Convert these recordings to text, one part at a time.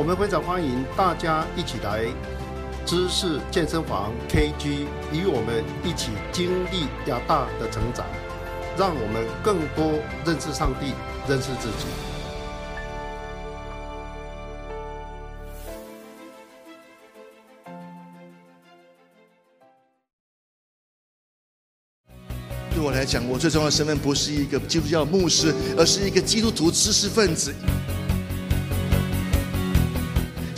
我们非常欢迎大家一起来知识健身房 KG，与我们一起经历亚大的成长，让我们更多认识上帝，认识自己。对我来讲，我最重要的身份不是一个基督教牧师，而是一个基督徒知识分子。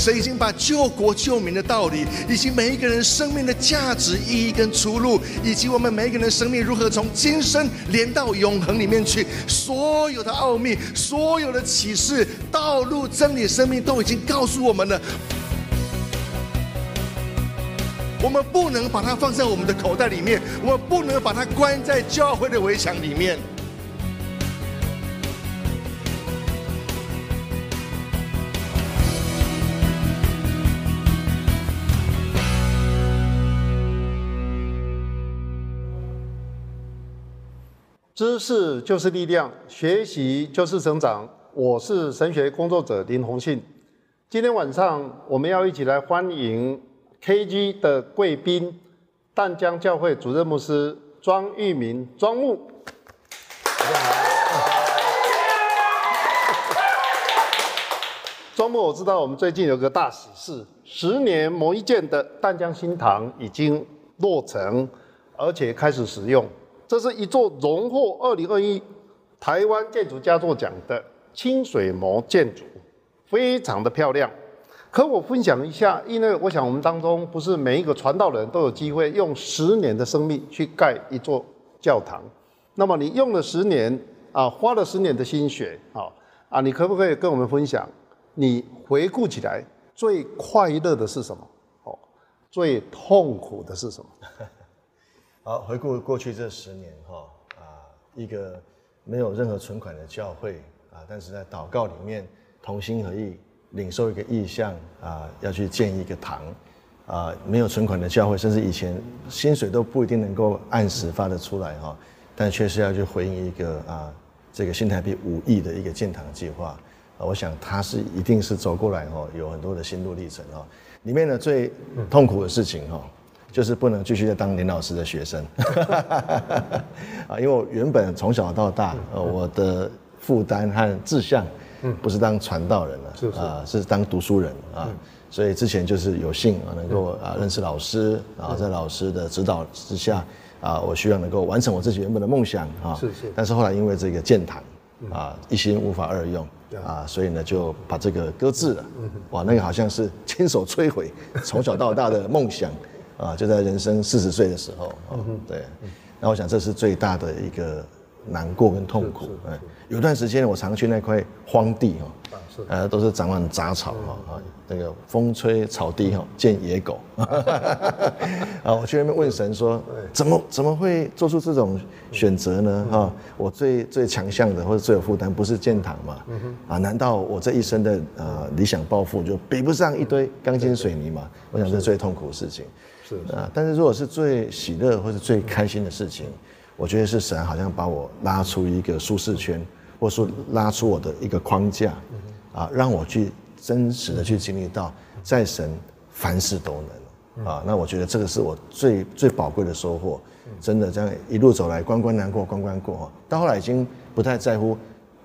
神已经把救国救民的道理，以及每一个人生命的价值、意义跟出路，以及我们每一个人生命如何从今生连到永恒里面去，所有的奥秘、所有的启示、道路、真理、生命，都已经告诉我们了。我们不能把它放在我们的口袋里面，我们不能把它关在教会的围墙里面。知识就是力量，学习就是成长。我是神学工作者林宏信。今天晚上我们要一起来欢迎 KG 的贵宾，淡江教会主任牧师庄玉明庄牧。大家好庄牧，我知道我们最近有个大喜事，十年磨一剑的淡江新堂已经落成，而且开始使用。这是一座荣获二零二一台湾建筑佳作奖的清水模建筑，非常的漂亮。可我分享一下，因为我想我们当中不是每一个传道人都有机会用十年的生命去盖一座教堂。那么你用了十年啊，花了十年的心血，啊啊，你可不可以跟我们分享，你回顾起来最快乐的是什么？哦，最痛苦的是什么？好，回顾过去这十年，哈啊，一个没有任何存款的教会啊，但是在祷告里面同心合意领受一个意向啊，要去建一个堂啊，没有存款的教会，甚至以前薪水都不一定能够按时发得出来哈，但确实要去回应一个啊，这个新台币五亿的一个建堂计划啊，我想他是一定是走过来哈，有很多的心路历程哈，里面呢最痛苦的事情哈。就是不能继续再当林老师的学生，啊，因为我原本从小到大，呃，我的负担和志向，嗯，不是当传道人了，是啊，是当读书人啊，所以之前就是有幸啊，能够啊认识老师，然后在老师的指导之下，啊，我希望能够完成我自己原本的梦想啊，是是，但是后来因为这个建堂，啊，一心无法二用，啊，所以呢就把这个搁置了，哇，那个好像是亲手摧毁从小到大的梦想。啊，就在人生四十岁的时候，啊对，那我想这是最大的一个难过跟痛苦。嗯，有段时间我常去那块荒地哈，呃，都是长满杂草哈，啊，那个风吹草低哈，见野狗。啊，我去那边问神说，怎么怎么会做出这种选择呢？哈，我最最强项的或者最有负担不是建堂嘛？啊，难道我这一生的呃理想抱负就比不上一堆钢筋水泥嘛？我想这是最痛苦的事情。啊！但是如果是最喜乐或是最开心的事情，我觉得是神好像把我拉出一个舒适圈，或者说拉出我的一个框架，啊，让我去真实的去经历到，在神凡事都能啊。那我觉得这个是我最最宝贵的收获。真的这样一路走来，关关难过关关过，到后来已经不太在乎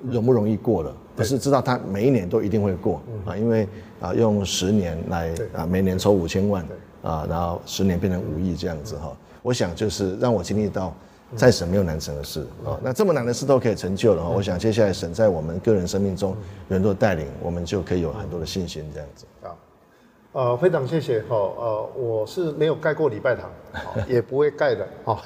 容不容易过了，而是知道他每一年都一定会过啊，因为啊用十年来啊每年抽五千万。啊，然后十年变成五亿这样子哈，我想就是让我经历到再神没有难成的事啊，那这么难的事都可以成就了哈，我想接下来神在我们个人生命中有很多带领，我们就可以有很多的信心这样子啊。呃，非常谢谢哈，呃，我是没有盖过礼拜堂，也不会盖的哈，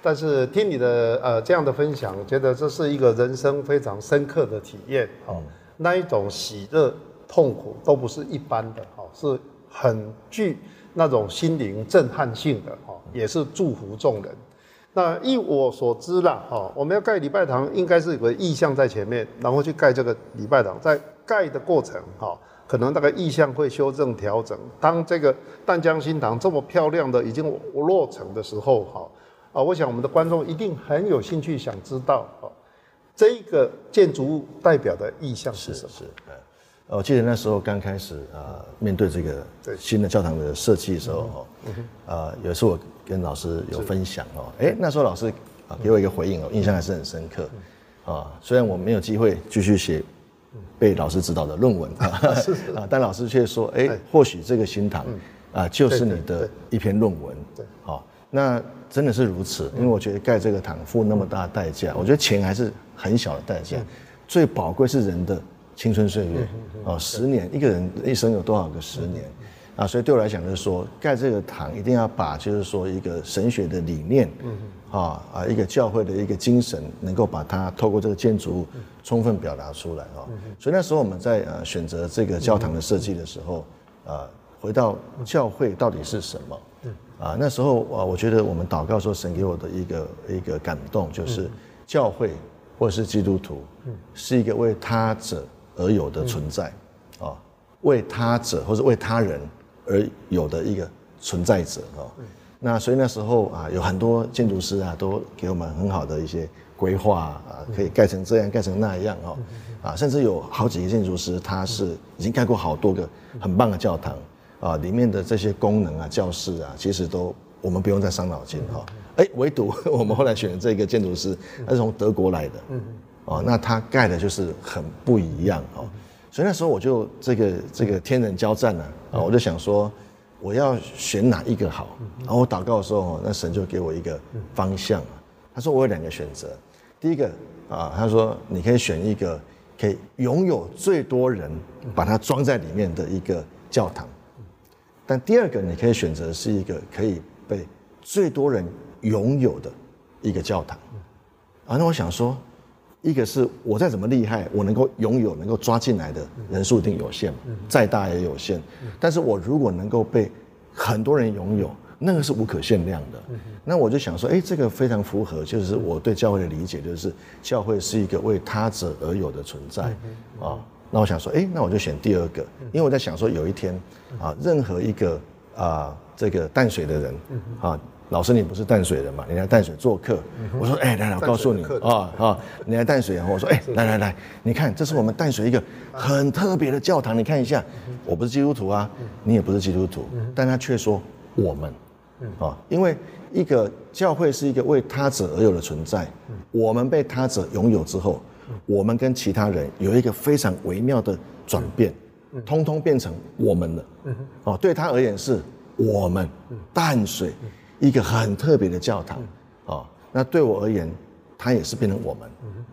但是听你的呃这样的分享，觉得这是一个人生非常深刻的体验哈，那一种喜乐、痛苦都不是一般的哈，是。很具那种心灵震撼性的哈，也是祝福众人。那依我所知啦，哈，我们要盖礼拜堂，应该是有个意向在前面，然后去盖这个礼拜堂，在盖的过程哈，可能那个意向会修正调整。当这个淡江新堂这么漂亮的已经落成的时候，哈，啊，我想我们的观众一定很有兴趣想知道，哈，这个建筑物代表的意向是什么？我记得那时候刚开始啊，面对这个新的教堂的设计的时候，哈，啊，有一次我跟老师有分享哦，哎，那时候老师啊给我一个回应哦，印象还是很深刻，啊，虽然我没有机会继续写被老师指导的论文 啊，但老师却说，哎，或许这个新堂啊就是你的一篇论文，对，好，那真的是如此，因为我觉得盖这个堂付那么大的代价，我觉得钱还是很小的代价，最宝贵是人的。青春岁月，哦，十年，一个人一生有多少个十年，啊，所以对我来讲就是说，盖这个堂一定要把就是说一个神学的理念，啊啊，一个教会的一个精神，能够把它透过这个建筑物充分表达出来，哦，所以那时候我们在呃选择这个教堂的设计的时候，啊，回到教会到底是什么，啊，那时候啊，我觉得我们祷告说神给我的一个一个感动就是教会或者是基督徒，是一个为他者。而有的存在，啊，为他者或者为他人而有的一个存在者啊，那所以那时候啊，有很多建筑师啊，都给我们很好的一些规划啊，可以盖成这样，盖成那样哦，啊，甚至有好几个建筑师，他是已经盖过好多个很棒的教堂啊，里面的这些功能啊、教室啊，其实都我们不用再伤脑筋哈，哎，唯独 我们后来选的这个建筑师，他是从德国来的。哦，那它盖的就是很不一样哦，所以那时候我就这个这个天人交战呢啊，我就想说我要选哪一个好，然后我祷告的时候，那神就给我一个方向他说我有两个选择，第一个啊，他说你可以选一个可以拥有最多人把它装在里面的一个教堂，但第二个你可以选择是一个可以被最多人拥有的一个教堂啊，那我想说。一个是我再怎么厉害，我能够拥有、能够抓进来的人数一定有限，再大也有限。但是我如果能够被很多人拥有，那个是无可限量的。那我就想说，哎，这个非常符合，就是我对教会的理解，就是教会是一个为他者而有的存在啊。那我想说，哎，那我就选第二个，因为我在想说，有一天啊，任何一个啊这个淡水的人啊。老师，你不是淡水人嘛？你来淡水做客。我说，哎，来来，我告诉你啊啊，你来淡水啊。我说，哎，来来来，你看，这是我们淡水一个很特别的教堂，你看一下。我不是基督徒啊，你也不是基督徒，但他却说我们，啊，因为一个教会是一个为他者而有的存在，我们被他者拥有之后，我们跟其他人有一个非常微妙的转变，通通变成我们了。哦，对他而言是我们淡水。一个很特别的教堂，哦，那对我而言，它也是变成我们。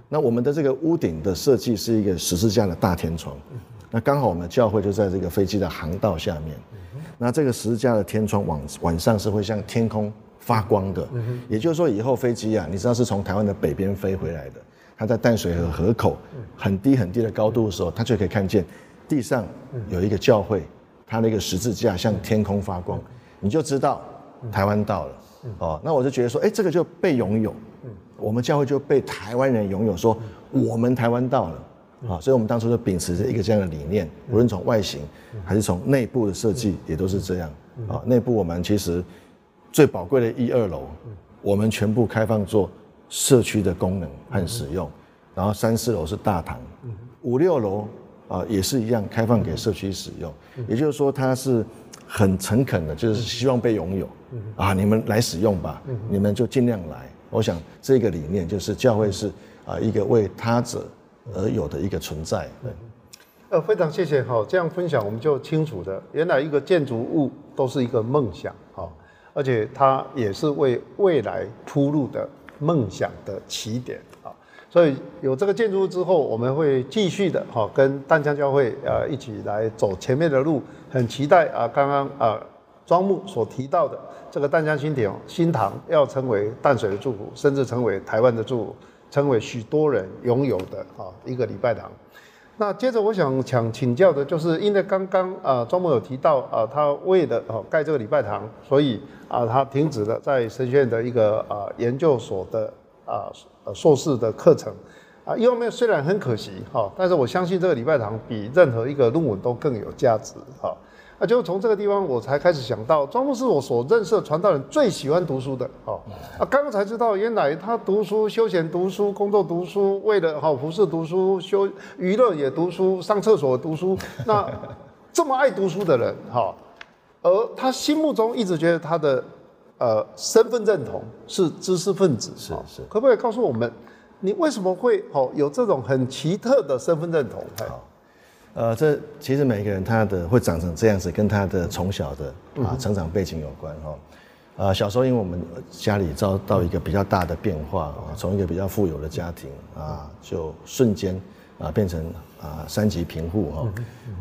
那我们的这个屋顶的设计是一个十字架的大天窗，那刚好我们教会就在这个飞机的航道下面。那这个十字架的天窗晚晚上是会向天空发光的，也就是说以后飞机啊，你知道是从台湾的北边飞回来的，它在淡水河河口很低很低的高度的时候，它就可以看见地上有一个教会，它那个十字架向天空发光，你就知道。台湾到了，哦，那我就觉得说，哎，这个就被拥有，我们教会就被台湾人拥有，说我们台湾到了，啊，所以我们当初就秉持着一个这样的理念，无论从外形还是从内部的设计，也都是这样，啊，内部我们其实最宝贵的一二楼，我们全部开放做社区的功能和使用，然后三四楼是大堂，五六楼啊也是一样开放给社区使用，也就是说它是。很诚恳的，就是希望被拥有，啊，你们来使用吧，你们就尽量来。我想这个理念就是教会是啊一个为他者而有的一个存在。对呃，非常谢谢哈，这样分享我们就清楚的，原来一个建筑物都是一个梦想哈，而且它也是为未来铺路的梦想的起点。所以有这个建筑物之后，我们会继续的哈，跟淡江教会呃一起来走前面的路，很期待啊，刚刚啊庄木所提到的这个淡江新亭新堂要成为淡水的祝福，甚至成为台湾的祝福，成为许多人拥有的啊一个礼拜堂。那接着我想想请教的就是，因为刚刚啊庄木有提到啊，他为了哦盖这个礼拜堂，所以啊他停止了在神学院的一个啊研究所的啊硕士的课程啊，一方面虽然很可惜哈，但是我相信这个礼拜堂比任何一个论文都更有价值哈。那就从这个地方，我才开始想到，庄牧是我所认识的传道人最喜欢读书的。哦，啊，刚刚才知道，原来他读书、休闲读书、工作读书，为了好服侍读书、休娱乐也读书、上厕所读书。那这么爱读书的人，哈，而他心目中一直觉得他的呃身份认同是知识分子。是是，可不可以告诉我们，你为什么会哦有这种很奇特的身份认同？好。呃，这其实每个人他的会长成这样子，跟他的从小的啊成长背景有关哈。呃，小时候因为我们家里遭到一个比较大的变化啊，从一个比较富有的家庭啊，就瞬间啊变成啊三级贫户哈。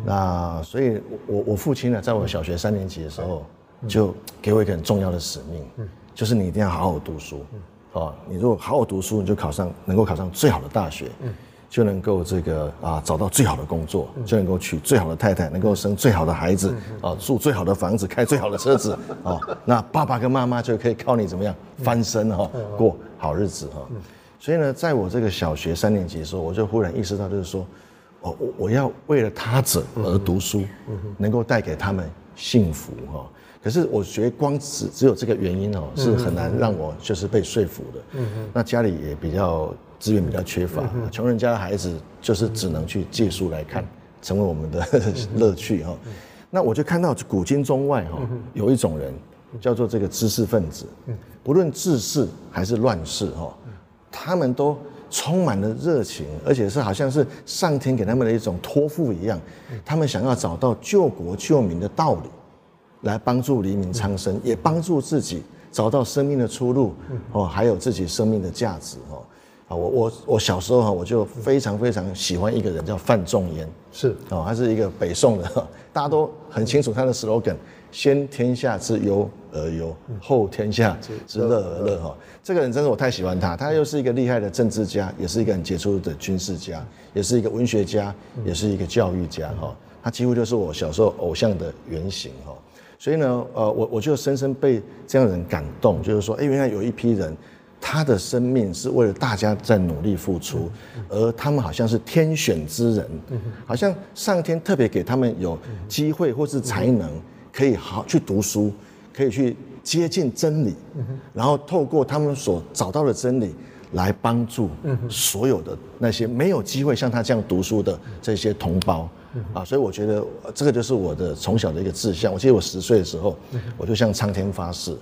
那所以，我我父亲呢，在我小学三年级的时候，就给我一个很重要的使命，就是你一定要好好读书。哦，你如果好好读书，你就考上能够考上最好的大学。就能够这个啊找到最好的工作，就能够娶最好的太太，能够生最好的孩子啊，住最好的房子，开最好的车子啊。那爸爸跟妈妈就可以靠你怎么样翻身哈，过好日子哈。所以呢，在我这个小学三年级的时候，我就忽然意识到，就是说，哦，我我要为了他者而读书，能够带给他们幸福哈。可是我觉得光只只有这个原因哦，是很难让我就是被说服的。那家里也比较。资源比较缺乏，穷人家的孩子就是只能去借书来看，成为我们的乐趣哈。那我就看到古今中外哈，有一种人叫做这个知识分子，不论治世还是乱世哈，他们都充满了热情，而且是好像是上天给他们的一种托付一样，他们想要找到救国救民的道理，来帮助黎明苍生，也帮助自己找到生命的出路哦，还有自己生命的价值哦。啊我我我小时候哈，我就非常非常喜欢一个人叫范仲淹，是。哦，他是一个北宋的，大家都很清楚他的 slogan：先天下之忧而忧，后天下之乐而乐。哈，这个人真的我太喜欢他，他又是一个厉害的政治家，也是一个很杰出的军事家，也是一个文学家，也是一个教育家。哈，他几乎就是我小时候偶像的原型。哈，所以呢，呃，我我就深深被这样的人感动，就是说，哎，原来有一批人。他的生命是为了大家在努力付出，而他们好像是天选之人，好像上天特别给他们有机会或是才能，可以好去读书，可以去接近真理，然后透过他们所找到的真理来帮助所有的那些没有机会像他这样读书的这些同胞啊，所以我觉得这个就是我的从小的一个志向。我记得我十岁的时候，我就向苍天发誓，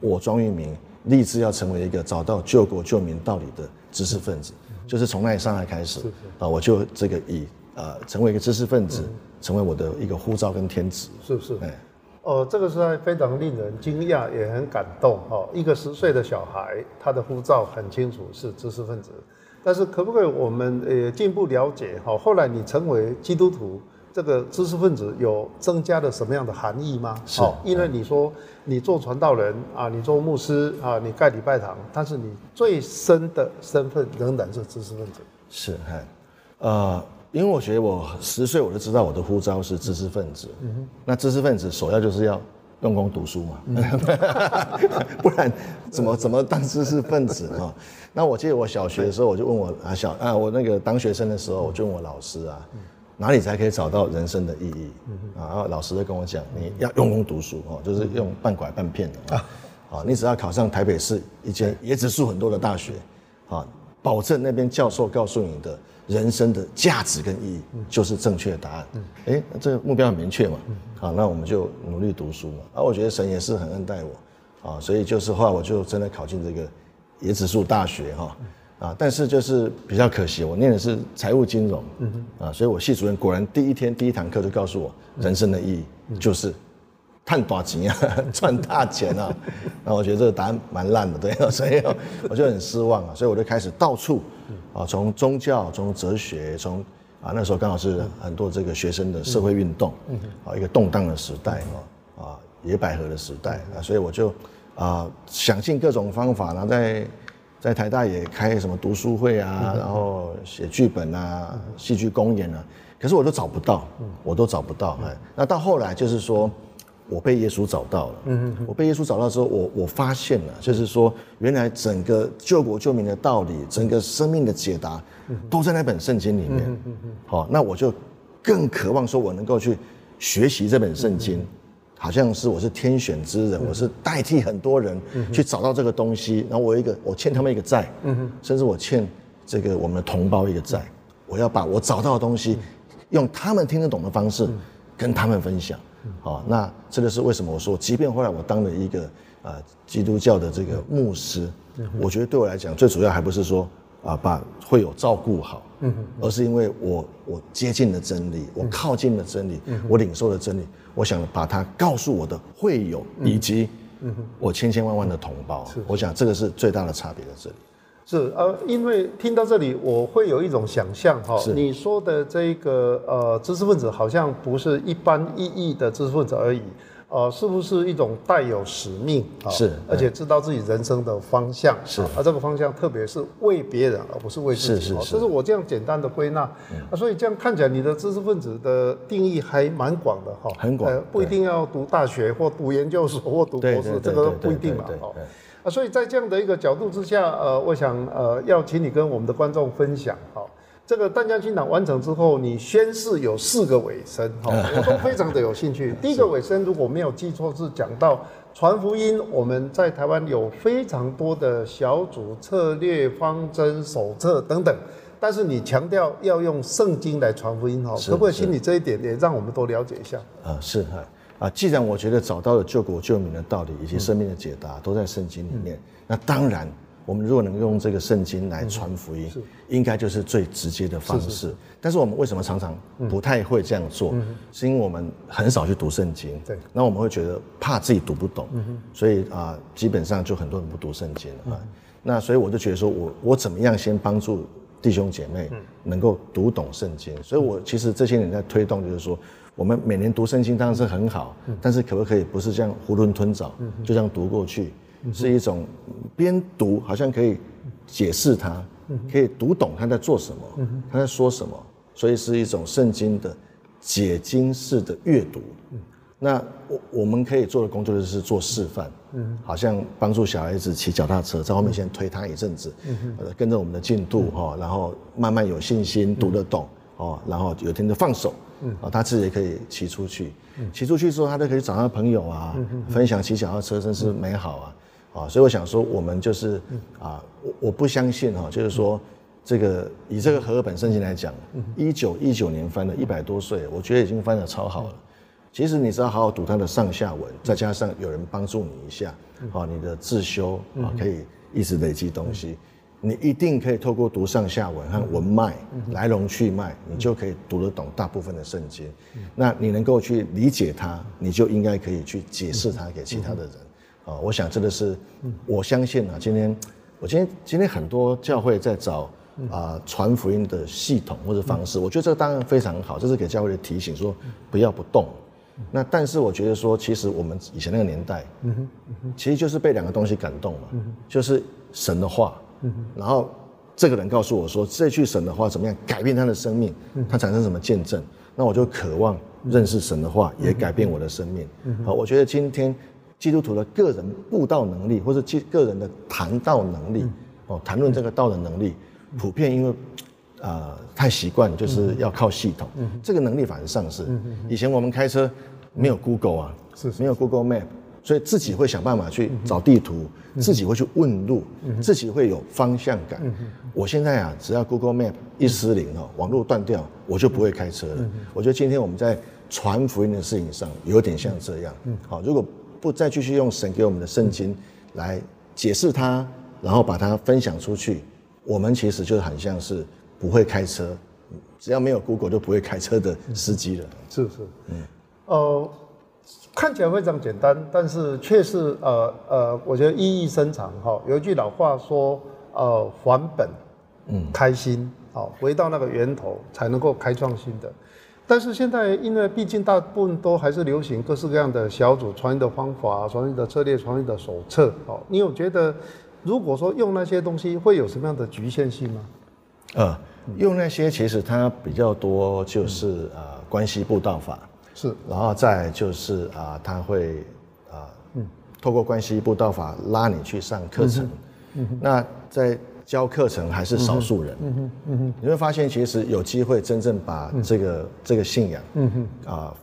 我庄玉明。立志要成为一个找到救国救民道理的知识分子，就是从那一刹那开始啊，我就这个以呃成为一个知识分子，成为我的一个护照跟天职。是不是？哎，哦，这个是非常令人惊讶，也很感动哈。一个十岁的小孩，他的护照很清楚是知识分子，但是可不可以我们呃进一步了解哈？后来你成为基督徒。这个知识分子有增加了什么样的含义吗？是，因为你说你做传道人啊，你做牧师啊，你盖礼拜堂，但是你最深的身份仍然是知识分子。是，哈，呃，因为我觉得我十岁我就知道我的呼召是知识分子。嗯哼。那知识分子首要就是要用功读书嘛，不然怎么怎么当知识分子啊？那我记得我小学的时候，我就问我啊小啊我那个当学生的时候，我就问我老师啊。哪里才可以找到人生的意义？啊，老师就跟我讲，你要用功读书哦，就是用半拐半骗的啊。啊，你只要考上台北市一间椰子树很多的大学，啊，保证那边教授告诉你的人生的价值跟意义就是正确的答案。哎，这个目标很明确嘛。好，那我们就努力读书嘛。啊，我觉得神也是很恩待我，啊，所以就是后来我就真的考进这个椰子树大学哈。啊，但是就是比较可惜，我念的是财务金融，嗯啊，所以我系主任果然第一天第一堂课就告诉我，人生的意义就是赚大钱啊，赚大钱啊。那我觉得这个答案蛮烂的，对，所以我就很失望啊，所以我就开始到处啊，从宗教，从哲学，从啊那时候刚好是很多这个学生的社会运动，啊一个动荡的时代啊，啊野百合的时代啊，所以我就啊想尽各种方法，然后在。在台大也开什么读书会啊，然后写剧本啊，戏剧公演啊，可是我都找不到，我都找不到。哎，那到后来就是说。我被耶稣找到了。嗯我被耶稣找到之后，我我发现了，就是说，原来整个救国救民的道理，整个生命的解答，都在那本圣经里面。嗯嗯好，那我就更渴望说，我能够去学习这本圣经，好像是我是天选之人，我是代替很多人去找到这个东西。然后我一个，我欠他们一个债。嗯。甚至我欠这个我们的同胞一个债，我要把我找到的东西，用他们听得懂的方式，跟他们分享。好，那这个是为什么？我说，即便后来我当了一个啊基督教的这个牧师，我觉得对我来讲，最主要还不是说啊把会有照顾好，嗯而是因为我我接近了真理，我靠近了真理，我领受了真理，我想把它告诉我的会友以及我千千万万的同胞，我想这个是最大的差别在这里。是呃，因为听到这里，我会有一种想象哈。你说的这个呃知识分子，好像不是一般意义的知识分子而已，呃，是不是一种带有使命啊？是，而且知道自己人生的方向是，而这个方向特别是为别人，而不是为自己。是是是，这是我这样简单的归纳。啊，所以这样看起来，你的知识分子的定义还蛮广的哈。很广，不一定要读大学或读研究所或读博士，这个不一定嘛。哈。啊，所以在这样的一个角度之下，呃，我想呃，要请你跟我们的观众分享，哈，这个淡江新党完成之后，你宣誓有四个尾声，哈，我都非常的有兴趣。第一个尾声，如果没有记错，是讲到传福音，我们在台湾有非常多的小组策略、方针、手册等等，但是你强调要用圣经来传福音，哈，可不可以请你这一点也让我们多了解一下？啊，是哈。啊，既然我觉得找到了救国救民的道理以及生命的解答都在圣经里面，那当然，我们如果能用这个圣经来传福音，应该就是最直接的方式。但是我们为什么常常不太会这样做？是因为我们很少去读圣经。对。那我们会觉得怕自己读不懂，所以啊，基本上就很多人不读圣经啊。那所以我就觉得说，我我怎么样先帮助弟兄姐妹能够读懂圣经？所以我其实这些年在推动，就是说。我们每年读圣经当然是很好，但是可不可以不是这样囫囵吞枣，就这样读过去，是一种边读好像可以解释它，可以读懂他在做什么，他在说什么，所以是一种圣经的解经式的阅读。那我我们可以做的工作就是做示范，好像帮助小孩子骑脚踏车，在后面先推他一阵子，跟着我们的进度哈，然后慢慢有信心读得懂哦，然后有一天就放手。啊，他自己也可以骑出去，骑出去之后，他就可以找他朋友啊，分享骑脚踏车，真是美好啊！啊，所以我想说，我们就是啊，我我不相信哈，就是说这个以这个和合本圣经来讲，一九一九年翻了一百多岁，我觉得已经翻得超好了。其实你只要好好读它的上下文，再加上有人帮助你一下，啊，你的自修啊，可以一直累积东西。你一定可以透过读上下文和文脉来龙去脉，你就可以读得懂大部分的圣经。那你能够去理解它，你就应该可以去解释它给其他的人。啊，我想这个是，我相信啊，今天我今天今天很多教会在找啊传福音的系统或者方式，我觉得这个当然非常好，这是给教会的提醒，说不要不动。那但是我觉得说，其实我们以前那个年代，其实就是被两个东西感动嘛，就是神的话。然后这个人告诉我说，这句神的话怎么样改变他的生命，他产生什么见证？那我就渴望认识神的话，也改变我的生命。好，我觉得今天基督徒的个人布道能力，或者基个人的谈道能力，哦，谈论这个道的能力，普遍因为啊太习惯就是要靠系统，这个能力反而丧失。以前我们开车没有 Google 啊，是没有 Google Map。所以自己会想办法去找地图，自己会去问路，自己会有方向感。我现在啊，只要 Google Map 一失灵哦，网络断掉，我就不会开车了。我觉得今天我们在传福音的事情上有点像这样。好，如果不再继续用神给我们的圣经来解释它，然后把它分享出去，我们其实就很像是不会开车，只要没有 Google 就不会开车的司机了。是是，嗯，呃。看起来非常简单，但是却是呃呃，我觉得意义深长哈。有一句老话说，呃，还本，嗯，开心，好，回到那个源头才能够开创新的。但是现在，因为毕竟大部分都还是流行各式各样的小组传译的方法、传译的策略、传译的手册，好，你有觉得如果说用那些东西，会有什么样的局限性吗？呃，用那些其实它比较多，就是呃关系布道法，是，然后再就是啊，他会啊，嗯，透过关系步道法拉你去上课程，那在教课程还是少数人，嗯哼，嗯哼，你会发现其实有机会真正把这个这个信仰，嗯哼，啊，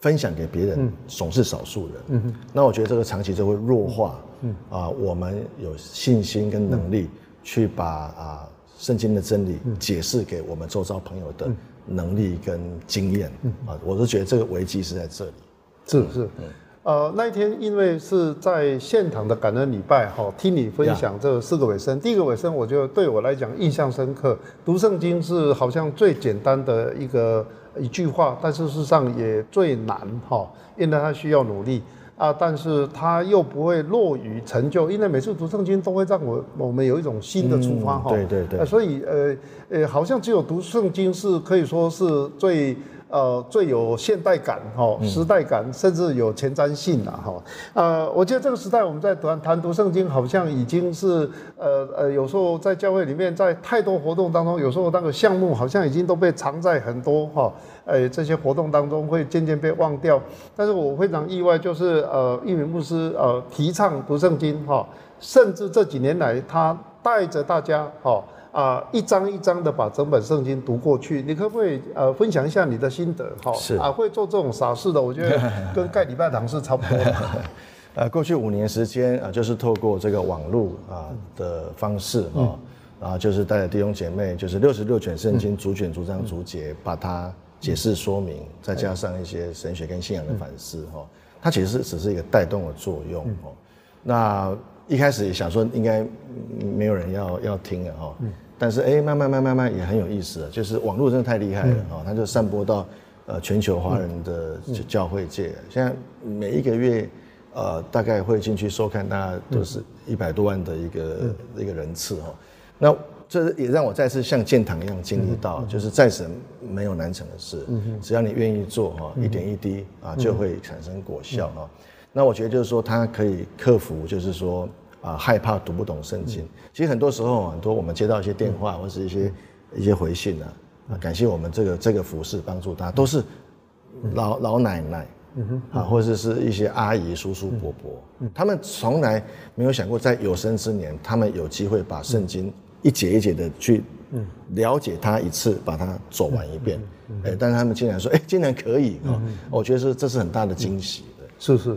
分享给别人，总是少数人，嗯哼，那我觉得这个长期就会弱化，嗯，啊，我们有信心跟能力去把啊圣经的真理解释给我们周遭朋友的能力跟经验，啊，我是觉得这个危机是在这里，是是。呃，那一天因为是在现场的感恩礼拜，哈，听你分享这四个尾声。第一个尾声，我觉得对我来讲印象深刻。读圣经是好像最简单的一个一句话，但事实上也最难，哈，因为它需要努力啊，但是它又不会落于成就，因为每次读圣经都会让我我们有一种新的出发，哈，对对对，所以呃呃，好像只有读圣经是可以说是最。呃，最有现代感哈，时代感，甚至有前瞻性了哈。呃，我觉得这个时代我们在谈谈读圣经，好像已经是呃呃，有时候在教会里面，在太多活动当中，有时候那个项目好像已经都被藏在很多哈，呃这些活动当中会渐渐被忘掉。但是我非常意外，就是呃，一名牧师呃提倡读圣经哈，甚至这几年来他带着大家哈。啊，一张一张的把整本圣经读过去，你可不可以呃分享一下你的心得？哈，是。啊，会做这种傻事的，我觉得跟盖礼拜堂是差不多的。呃，过去五年时间啊，就是透过这个网络啊的方式啊，然后就是带着弟兄姐妹，就是六十六卷圣经逐卷逐章逐节把它解释说明，再加上一些神学跟信仰的反思哈，它其实只是一个带动的作用哦。那一开始也想说应该没有人要要听了哈，但是哎，慢慢慢慢慢也很有意思了，就是网络真的太厉害了哦，它就散播到呃全球华人的教会界，现在每一个月呃大概会进去收看，大家都是一百多万的一个一个人次哈，那这也让我再次像建堂一样经历到，就是再神没有难成的事，只要你愿意做哈，一点一滴啊就会产生果效哈。那我觉得就是说，他可以克服，就是说啊，害怕读不懂圣经。其实很多时候，很多我们接到一些电话或是一些一些回信啊，啊，感谢我们这个这个服饰帮助他，都是老老奶奶，啊，或者是一些阿姨、叔叔、伯伯，他们从来没有想过，在有生之年，他们有机会把圣经一节一节的去了解它一次，把它走完一遍。哎，但是他们竟然说，哎，竟然可以啊！我觉得是这是很大的惊喜。是是，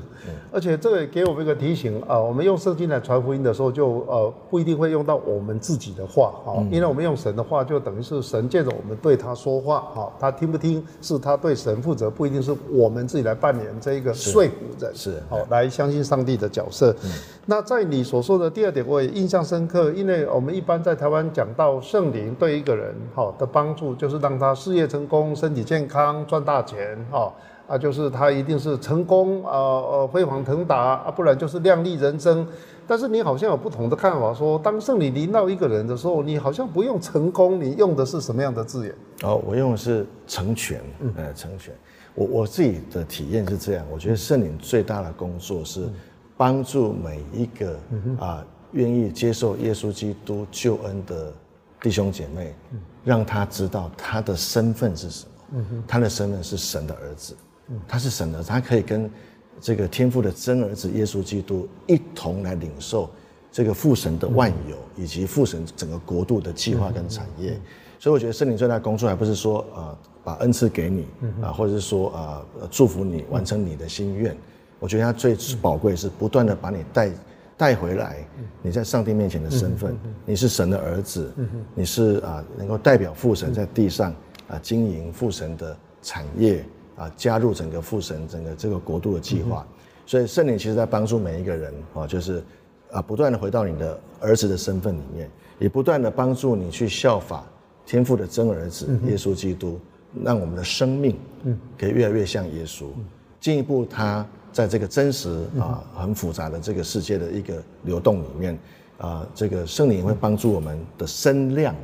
而且这个给我们一个提醒啊，我们用圣经来传福音的时候，就呃不一定会用到我们自己的话啊，因为我们用神的话，就等于是神借着我们对他说话哈，他听不听是他对神负责，不一定是我们自己来扮演这一个说服人是好来相信上帝的角色。那在你所说的第二点，我也印象深刻，因为我们一般在台湾讲到圣灵对一个人好的帮助，就是让他事业成功、身体健康、赚大钱哈。啊，就是他一定是成功，啊呃，飞黄腾达啊，不然就是亮丽人生。但是你好像有不同的看法，说当圣灵临到一个人的时候，你好像不用成功，你用的是什么样的字眼？哦，我用的是成全，呃，成全。我我自己的体验是这样，我觉得圣灵最大的工作是帮助每一个啊愿意接受耶稣基督救恩的弟兄姐妹，让他知道他的身份是什么，他的身份是神的儿子。他是神的，他可以跟这个天父的真儿子耶稣基督一同来领受这个父神的万有，以及父神整个国度的计划跟产业。所以我觉得圣灵最大的工作，还不是说呃把恩赐给你啊，或者是说啊祝福你完成你的心愿。我觉得他最宝贵是不断的把你带带回来，你在上帝面前的身份，你是神的儿子，你是啊能够代表父神在地上啊经营父神的产业。啊，加入整个父神整个这个国度的计划，所以圣灵其实在帮助每一个人啊，就是啊，不断的回到你的儿子的身份里面，也不断的帮助你去效法天父的真儿子耶稣基督，让我们的生命嗯，可以越来越像耶稣，进一步他在这个真实啊很复杂的这个世界的一个流动里面啊，这个圣灵会帮助我们的身量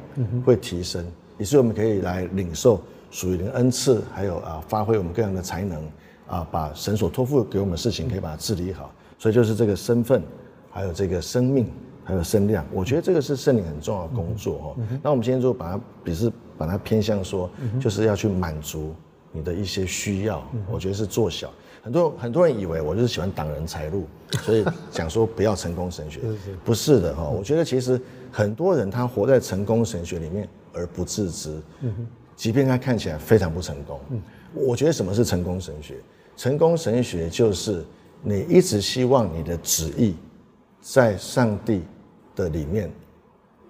会提升，也是我们可以来领受。属于的恩赐，还有啊，发挥我们各样的才能啊，把神所托付给我们的事情，可以把它治理好。所以就是这个身份，还有这个生命，还有身量，我觉得这个是圣灵很重要的工作哦。那我们今天就把它，比是把它偏向说，就是要去满足你的一些需要。我觉得是做小。很多很多人以为我就是喜欢挡人财路，所以讲说不要成功神学，不是的哈。我觉得其实很多人他活在成功神学里面而不自知，即便他看起来非常不成功。嗯我觉得什么是成功神学？成功神学就是你一直希望你的旨意在上帝的里面。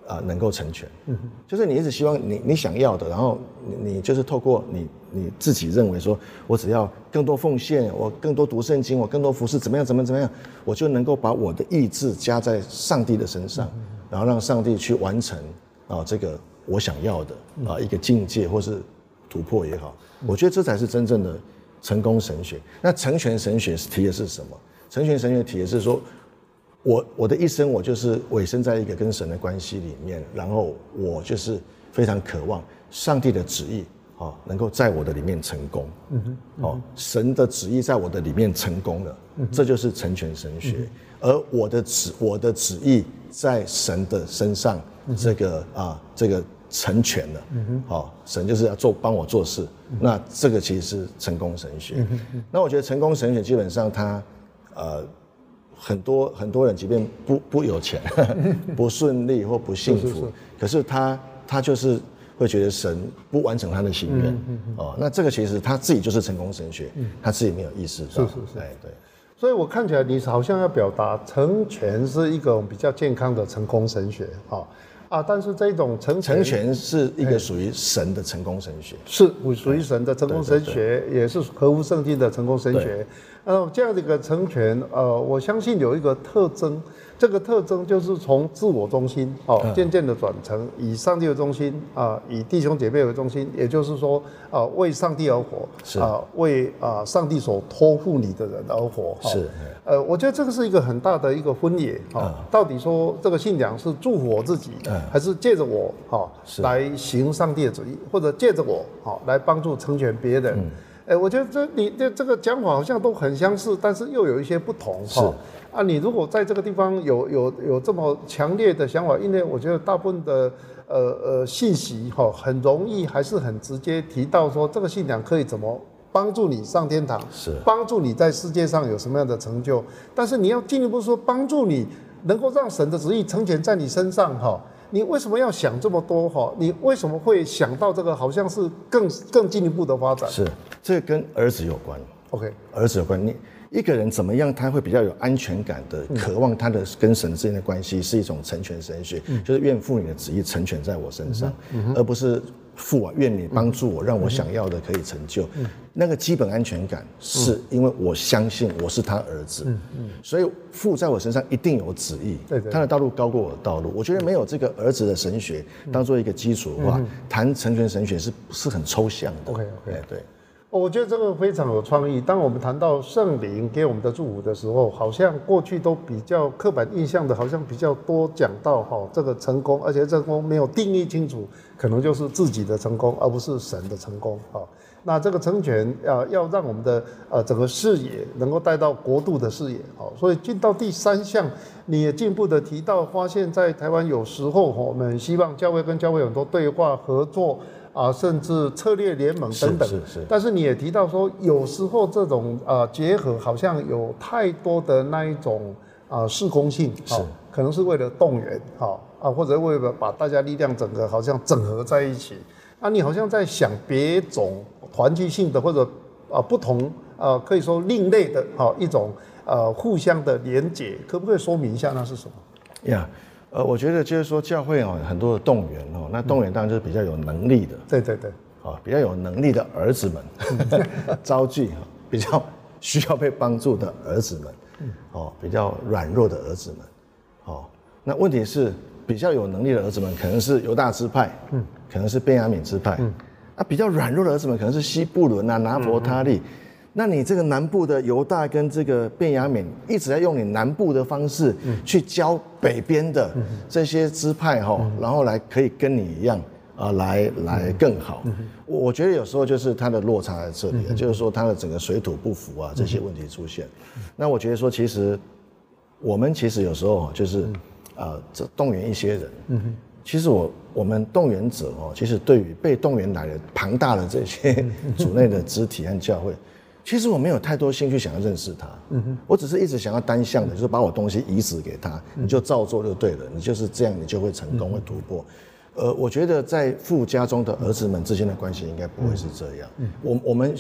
啊，能够成全，嗯，就是你一直希望你你想要的，然后你你就是透过你你自己认为说，我只要更多奉献，我更多读圣经，我更多服侍，怎么样怎么怎么样，我就能够把我的意志加在上帝的身上，然后让上帝去完成啊这个我想要的啊一个境界或是突破也好，我觉得这才是真正的成功神学。那成全神学提的是什么？成全神学提的是说。我我的一生，我就是委身在一个跟神的关系里面，然后我就是非常渴望上帝的旨意啊，能够在我的里面成功。嗯哼，哦，神的旨意在我的里面成功了，这就是成全神学。而我的旨，我的旨意在神的身上，这个啊，这个成全了。好，神就是要做帮我做事，那这个其实是成功神学。那我觉得成功神学基本上它，呃。很多很多人，即便不不有钱、不顺利或不幸福，可是他他就是会觉得神不完成他的心愿哦。那这个其实他自己就是成功神学，他自己没有意识到。是是是，哎对。所以我看起来你好像要表达成全是一种比较健康的成功神学啊啊！但是这种成成全是一个属于神的成功神学，是属于神的成功神学，也是合乎圣经的成功神学。呃，这样的一个成全，呃，我相信有一个特征，这个特征就是从自我中心哦，渐渐的转成以上帝为中心啊，以弟兄姐妹为中心，也就是说啊，为上帝而活，是。啊，为啊上帝所托付你的人而活，是。呃，我觉得这个是一个很大的一个分野啊，到底说这个信仰是祝福我自己，还是借着我哈来行上帝的旨意，或者借着我哦来帮助成全别人。哎，我觉得这你这这个讲法好像都很相似，但是又有一些不同哈。啊，你如果在这个地方有有有这么强烈的想法，因为我觉得大部分的呃呃信息哈，很容易还是很直接提到说这个信仰可以怎么帮助你上天堂，是帮助你在世界上有什么样的成就。但是你要进一步说帮助你能够让神的旨意成全在你身上哈。你为什么要想这么多哈？你为什么会想到这个？好像是更更进一步的发展。是，这跟儿子有关。OK，儿子有关。你一个人怎么样，他会比较有安全感的，渴望他的跟神之间的关系是一种成全神学，就是愿父你的旨意成全在我身上，而不是。父啊，愿你帮助我，让我想要的可以成就。那个基本安全感，是因为我相信我是他儿子，所以父在我身上一定有旨意。他的道路高过我的道路。我觉得没有这个儿子的神学当做一个基础的话，谈成全神学是是很抽象的。OK OK，对。我觉得这个非常有创意。当我们谈到圣灵给我们的祝福的时候，好像过去都比较刻板印象的，好像比较多讲到哈这个成功，而且成功没有定义清楚，可能就是自己的成功，而不是神的成功啊。那这个成全要要让我们的呃整个视野能够带到国度的视野啊。所以进到第三项，你也进一步的提到，发现在台湾有时候哈，我们希望教会跟教会很多对话合作。啊，甚至策略联盟等等，是是。但是你也提到说，有时候这种啊结合好像有太多的那一种啊适空性，是，可能是为了动员，哈啊，或者为了把大家力量整个好像整合在一起。啊，你好像在想别种团聚性的或者啊不同啊可以说另类的哈一种呃互相的连结，可不可以说明一下那是什么？呀。呃，我觉得就是说教会哦，很多的动员哦，那动员当然就是比较有能力的，对对对，啊，比较有能力的儿子们 招聚哈，比较 需要被帮助的儿子们，哦，比较软弱的儿子们，哦，那问题是比较有能力的儿子们可能是犹大支派，嗯，可能是便雅悯支派，嗯，啊，比较软弱的儿子们可能是西布伦啊、拿佛他利。那你这个南部的犹大跟这个便雅悯一直在用你南部的方式去教北边的这些支派哈，然后来可以跟你一样啊，来来更好。我觉得有时候就是它的落差在这里，就是说它的整个水土不服啊这些问题出现。那我觉得说其实我们其实有时候就是啊，这动员一些人。嗯。其实我我们动员者哦，其实对于被动员来的庞大的这些 组内的肢体和教会，其实我没有太多兴趣想要认识他。嗯哼。我只是一直想要单向的，就是把我东西移植给他，你就照做就对了。你就是这样，你就会成功，会突破。呃，我觉得在富家中的儿子们之间的关系应该不会是这样。嗯。我我们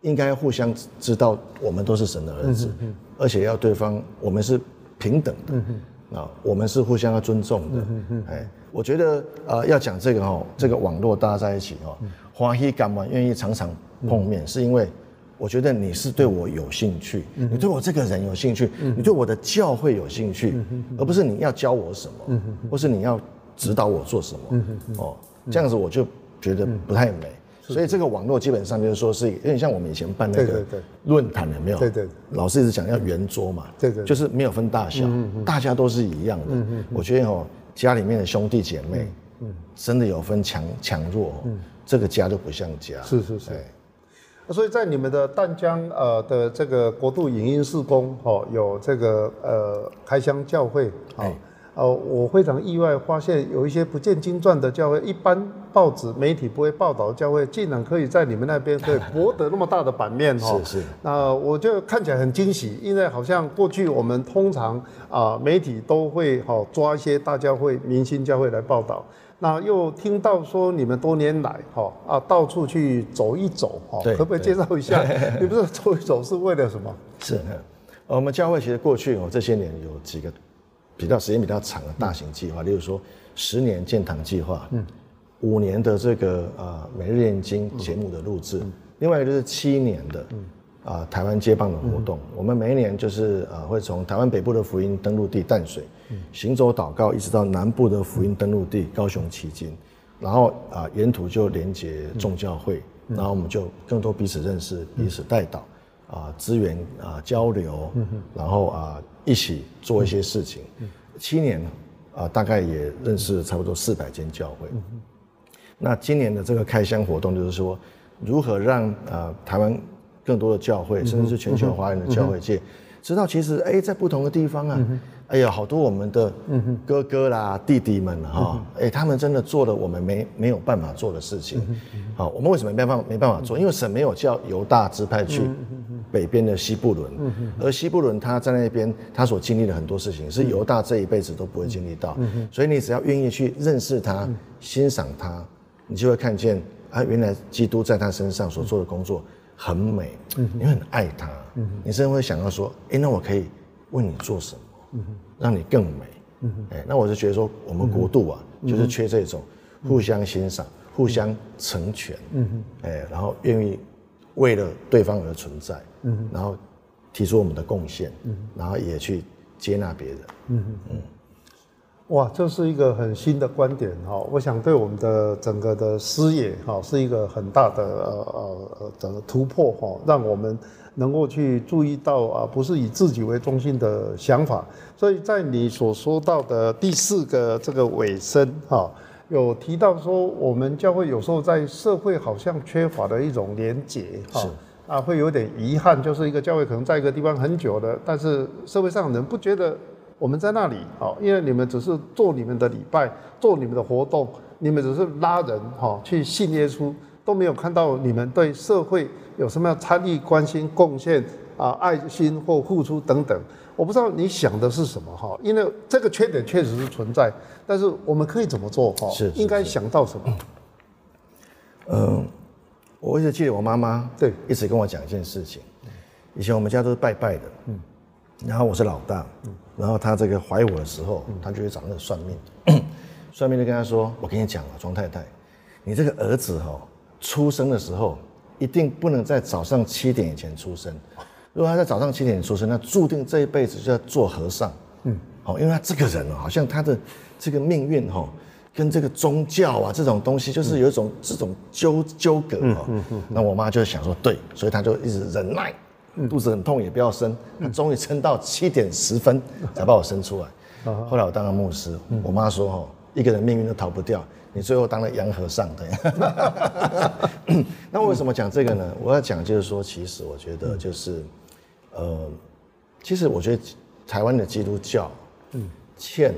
应该互相知道，我们都是神的儿子，而且要对方，我们是平等的。啊，我们是互相要尊重的。哎，我觉得呃，要讲这个哦，这个网络大家在一起哦，欢喜感嘛，愿意常常碰面，是因为我觉得你是对我有兴趣，你对我这个人有兴趣，你对我的教会有兴趣，而不是你要教我什么，或是你要指导我做什么。哦，这样子我就觉得不太美。所以这个网络基本上就是说是有点像我们以前办那个论坛有没有？对对。老师一直讲要圆桌嘛，对对，就是没有分大小，大家都是一样的。我觉得哦，家里面的兄弟姐妹，嗯，真的有分强强弱，嗯，这个家就不像家。是是是。所以在你们的淡江呃的这个国度影音事工哦，有这个呃开箱教会啊。呃，我非常意外，发现有一些不见经传的教会，一般报纸媒体不会报道的教会，竟然可以在你们那边 可以博得那么大的版面哈。是是。那我就看起来很惊喜，因为好像过去我们通常啊媒体都会哈抓一些大教会、明星教会来报道，那又听到说你们多年来哈啊到处去走一走哈，可不可以介绍一下？你不是走一走是为了什么？是，我们教会其实过去哦这些年有几个。比较时间比较长的大型计划，例如说十年建堂计划，嗯，五年的这个呃每日念经节目的录制，另外一个就是七年的，嗯，啊台湾接棒的活动，我们每一年就是呃会从台湾北部的福音登陆地淡水，行走祷告，一直到南部的福音登陆地高雄旗津，然后啊沿途就连接众教会，然后我们就更多彼此认识，彼此带导，啊资源啊交流，然后啊。一起做一些事情，七年啊，大概也认识差不多四百间教会。那今年的这个开箱活动，就是说如何让啊台湾更多的教会，甚至是全球华人的教会界，知道其实哎，在不同的地方啊。哎呀，好多我们的哥哥啦、弟弟们哈，哎，他们真的做了我们没没有办法做的事情。好，我们为什么没办法没办法做？因为神没有叫犹大支派去北边的西布伦，而西布伦他在那边，他所经历的很多事情是犹大这一辈子都不会经历到。所以你只要愿意去认识他、欣赏他，你就会看见啊，原来基督在他身上所做的工作很美，你很爱他，你甚至会想要说，哎，那我可以为你做什么？嗯哼，让你更美。嗯哼，哎，那我就觉得说，我们国度啊，就是缺这种互相欣赏、互相成全。嗯哼，哎，然后愿意为了对方而存在。嗯，然后提出我们的贡献。嗯然后也去接纳别人。嗯哼，嗯，哇，这是一个很新的观点哈。我想对我们的整个的视野哈，是一个很大的呃呃整个突破哈，让我们。能够去注意到啊，不是以自己为中心的想法，所以在你所说到的第四个这个尾声哈，有提到说我们教会有时候在社会好像缺乏的一种连结哈，啊会有点遗憾，就是一个教会可能在一个地方很久了，但是社会上人不觉得我们在那里哦，因为你们只是做你们的礼拜，做你们的活动，你们只是拉人哈去信耶稣。都没有看到你们对社会有什么样参与、关心、贡献啊、爱心或付出等等。我不知道你想的是什么哈，因为这个缺点确实是存在，但是我们可以怎么做哈？是应该想到什么？嗯，我一直记得我妈妈对一直跟我讲一件事情。以前我们家都是拜拜的，嗯，然后我是老大，嗯，然后他这个怀我的时候，他就去找那个算命，算命就跟他说：“我跟你讲啊，庄太太，你这个儿子哈。”出生的时候一定不能在早上七点以前出生。如果他在早上七点出生，那注定这一辈子就要做和尚。嗯，好，因为他这个人哦，好像他的这个命运哈，跟这个宗教啊这种东西，就是有一种这种纠纠葛哈。嗯嗯。那我妈就想说，对，所以他就一直忍耐，肚子很痛也不要生。他终于撑到七点十分才把我生出来。后来我当了牧师，我妈说哦，一个人命运都逃不掉。你最后当了洋和尚，对。那为什么讲这个呢？我要讲就是说，其实我觉得就是，呃，其实我觉得台湾的基督教，嗯，欠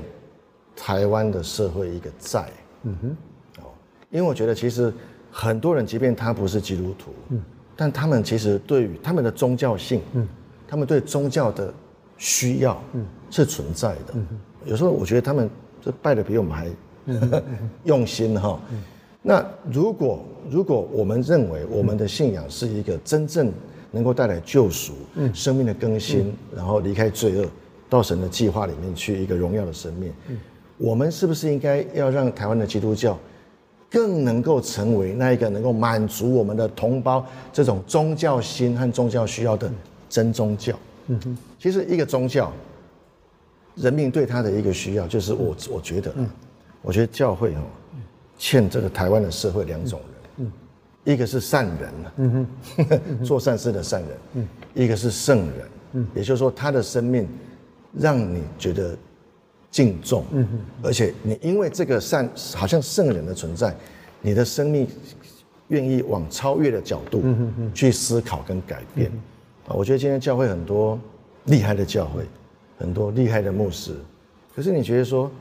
台湾的社会一个债。嗯哼，哦，因为我觉得其实很多人，即便他不是基督徒，嗯，但他们其实对于他们的宗教性，嗯，他们对宗教的需要，嗯，是存在的。嗯有时候我觉得他们这拜的比我们还 用心哈。那如果如果我们认为我们的信仰是一个真正能够带来救赎、生命的更新，然后离开罪恶，到神的计划里面去一个荣耀的生命，我们是不是应该要让台湾的基督教更能够成为那一个能够满足我们的同胞这种宗教心和宗教需要的真宗教？嗯哼，其实一个宗教，人民对他的一个需要，就是我我觉得，我觉得教会哦。欠这个台湾的社会两种人，一个是善人，做善事的善人，一个是圣人，也就是说他的生命让你觉得敬重，而且你因为这个善，好像圣人的存在，你的生命愿意往超越的角度去思考跟改变。啊，我觉得今天教会很多厉害的教会，很多厉害的牧师，可是你觉得说？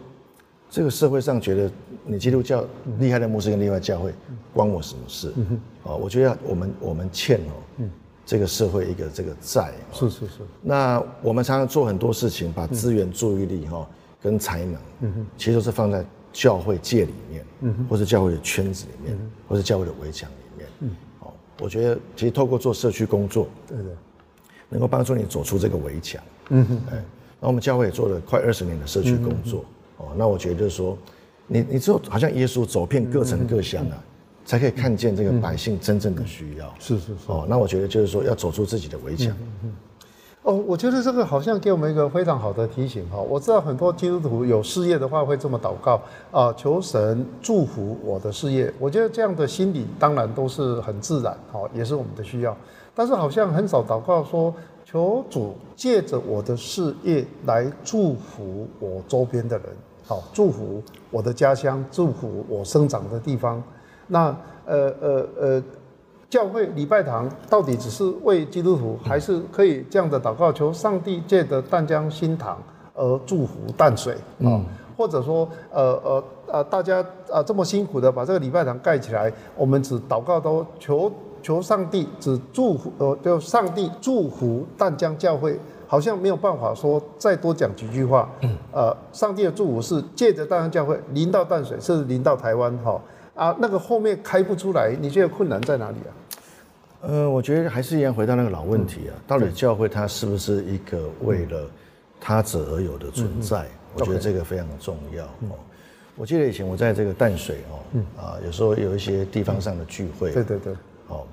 这个社会上觉得你基督教厉害的牧师跟另外教会关我什么事？哦，我觉得我们我们欠哦，这个社会一个这个债。是是是。那我们常常做很多事情，把资源、注意力哈跟才能，嗯哼其实都是放在教会界里面嗯，或是教会的圈子里面，或是教会的围墙里面。嗯哦，我觉得其实透过做社区工作，对对，能够帮助你走出这个围墙。嗯哼，哎，那我们教会也做了快二十年的社区工作。哦，那我觉得说，你你只有好像耶稣走遍各城各乡啊，才可以看见这个百姓真正的需要。是是是。哦，那我觉得就是说，要走出自己的围墙。哦，我觉得这个好像给我们一个非常好的提醒哈。我知道很多基督徒有事业的话会这么祷告啊，求神祝福我的事业。我觉得这样的心理当然都是很自然，好，也是我们的需要。但是好像很少祷告说。求主借着我的事业来祝福我周边的人，好，祝福我的家乡，祝福我生长的地方。那呃呃呃，教会礼拜堂到底只是为基督徒，还是可以这样的祷告？求上帝借着淡江新堂而祝福淡水啊，或者说呃呃呃，大家啊这么辛苦的把这个礼拜堂盖起来，我们只祷告都求。求上帝只祝福，呃，就上帝祝福淡江教会，好像没有办法说再多讲几句话。嗯，呃，上帝的祝福是借着淡江教会淋到淡水，甚至淋到台湾，哈啊，那个后面开不出来，你觉得困难在哪里啊？呃，我觉得还是一样回到那个老问题啊，到底教会它是不是一个为了他者而有的存在？我觉得这个非常重要。哦，我记得以前我在这个淡水哦，啊，有时候有一些地方上的聚会，对对对。哦，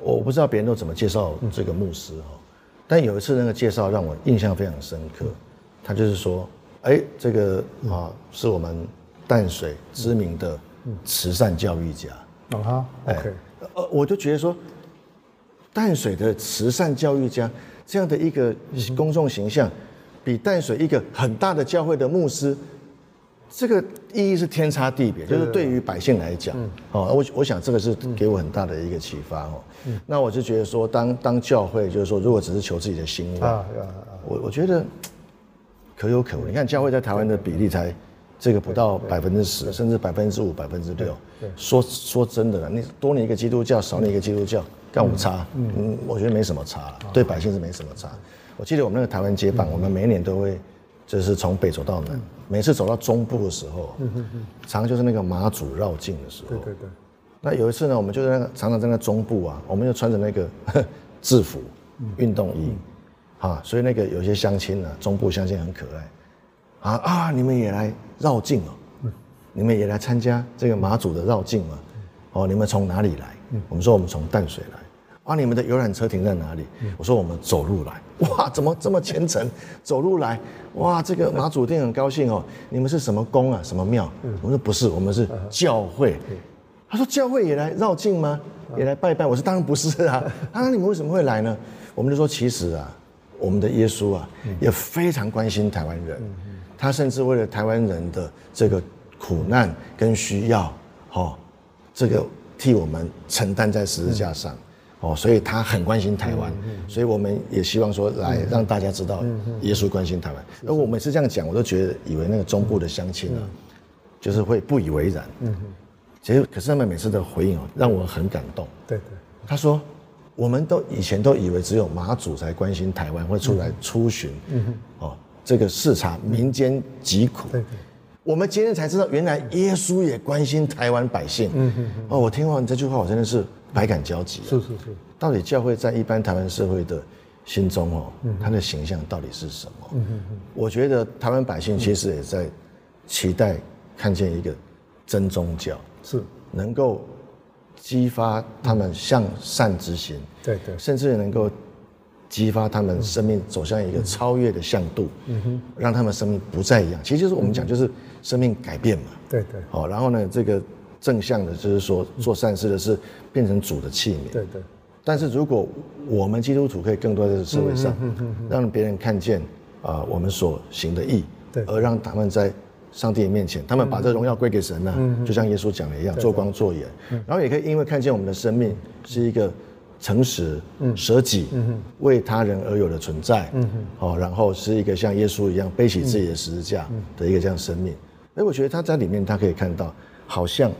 我不知道别人都怎么介绍这个牧师哈，但有一次那个介绍让我印象非常深刻。他就是说，哎，这个啊是我们淡水知名的慈善教育家。啊哈，OK，呃，我就觉得说，淡水的慈善教育家这样的一个公众形象，比淡水一个很大的教会的牧师。这个意义是天差地别，就是对于百姓来讲，哦，我我想这个是给我很大的一个启发哦。那我就觉得说，当当教会就是说，如果只是求自己的兴旺，我我觉得可有可无。你看教会在台湾的比例才这个不到百分之十，甚至百分之五、百分之六。说说真的了，你多你一个基督教，少你一个基督教，干我差？嗯，我觉得没什么差了，对百姓是没什么差。我记得我们那个台湾街坊，我们每一年都会。就是从北走到南，每次走到中部的时候，常常就是那个马祖绕境的时候。对对对。那有一次呢，我们就在那个常常在那中部啊，我们就穿着那个 制服运动衣，啊，所以那个有些乡亲呢，中部乡亲很可爱，啊啊，你们也来绕境哦，你们也来参加这个马祖的绕境嘛？哦，你们从哪里来？我们说我们从淡水来。啊，你们的游览车停在哪里？我说我们走路来。哇，怎么这么虔诚？走路来，哇，这个马祖店很高兴哦。你们是什么宫啊？什么庙？我说不是，我们是教会。他说教会也来绕境吗？也来拜拜？我说当然不是啊。他说你们为什么会来呢？我们就说其实啊，我们的耶稣啊，也非常关心台湾人。他甚至为了台湾人的这个苦难跟需要，哈，这个替我们承担在十字架上。哦，所以他很关心台湾，所以我们也希望说来让大家知道耶稣关心台湾。而我每次这样讲，我都觉得以为那个中部的乡亲啊，就是会不以为然。嗯其实可是他们每次的回应哦，让我很感动。对对，他说，我们都以前都以为只有马祖才关心台湾，会出来出巡，嗯哦，这个视察民间疾苦。对对。我们今天才知道，原来耶稣也关心台湾百姓。嗯嗯哦，我听完这句话，我真的是百感交集。是是是。到底教会在一般台湾社会的心中哦，它的形象到底是什么？嗯嗯嗯。我觉得台湾百姓其实也在期待看见一个真宗教。是能够激发他们向善之心，对对，甚至能够激发他们生命走向一个超越的向度，嗯哼，让他们生命不再一样。其实就是我们讲，就是生命改变嘛，对对。好，然后呢，这个正向的，就是说做善事的是变成主的器皿，对对。但是如果我们基督徒可以更多在社会上，让别人看见啊我们所行的义，对，而让他们在。上帝面前，他们把这荣耀归给神呢，就像耶稣讲的一样，做光做盐。然后也可以因为看见我们的生命是一个诚实、舍己、为他人而有的存在，哦，然后是一个像耶稣一样背起自己的十字架的一个这样生命。哎，我觉得他在里面，他可以看到好像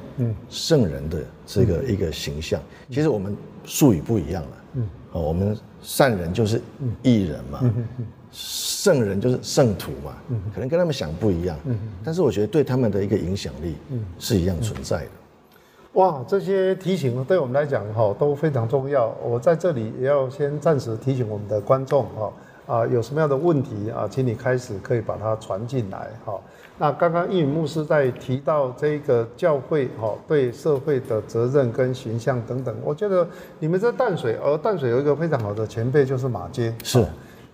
圣人的这个一个形象。其实我们术语不一样了，哦，我们善人就是义人嘛。圣人就是圣徒嘛，可能跟他们想不一样，但是我觉得对他们的一个影响力是一样存在的。哇，这些提醒对我们来讲哈都非常重要。我在这里也要先暂时提醒我们的观众哈啊，有什么样的问题啊，请你开始可以把它传进来哈。那刚刚易牧师在提到这个教会哈对社会的责任跟形象等等，我觉得你们在淡水，而淡水有一个非常好的前辈就是马街是。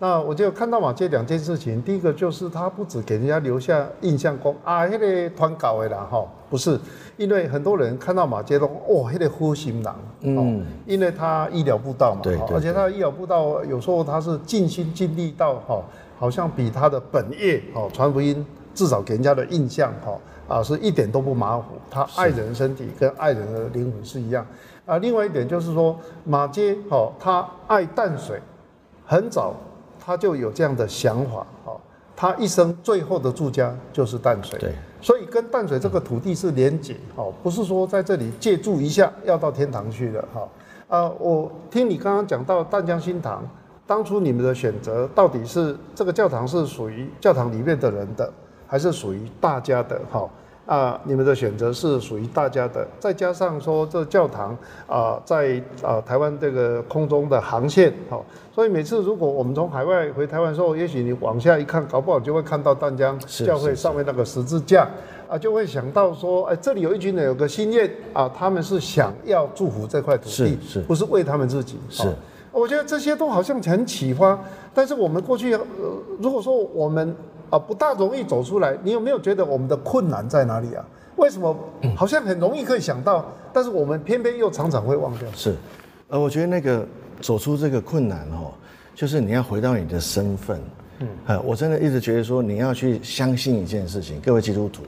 那我就看到嘛，这两件事情，第一个就是他不止给人家留下印象，功啊，那个团搞的啦，哈，不是，因为很多人看到马街东，哇，那个呼心郎，嗯，因为他医疗步道嘛，对，而且他的医疗步道有时候他是尽心尽力到，哈，好像比他的本业，哦，传福音，至少给人家的印象，哈，啊，是一点都不马虎，他爱人身体跟爱人的灵魂是一样，啊，另外一点就是说马街，哈，他爱淡水，很早。他就有这样的想法，哦，他一生最后的住家就是淡水，对，所以跟淡水这个土地是连结，哦，不是说在这里借住一下要到天堂去的，哈，啊，我听你刚刚讲到淡江新堂，当初你们的选择到底是这个教堂是属于教堂里面的人的，还是属于大家的，哈？啊，你们的选择是属于大家的，再加上说这教堂啊，在啊台湾这个空中的航线，好，所以每次如果我们从海外回台湾的时候，也许你往下一看，搞不好就会看到淡江教会上面那个十字架，啊，就会想到说，哎，这里有一群人有个心愿啊，他们是想要祝福这块土地，是，不是为他们自己？是，我觉得这些都好像很启发，但是我们过去，呃，如果说我们。啊，不大容易走出来。你有没有觉得我们的困难在哪里啊？为什么好像很容易可以想到，但是我们偏偏又常常会忘掉？是，呃，我觉得那个走出这个困难哦，就是你要回到你的身份。嗯，呃，我真的一直觉得说，你要去相信一件事情，各位基督徒，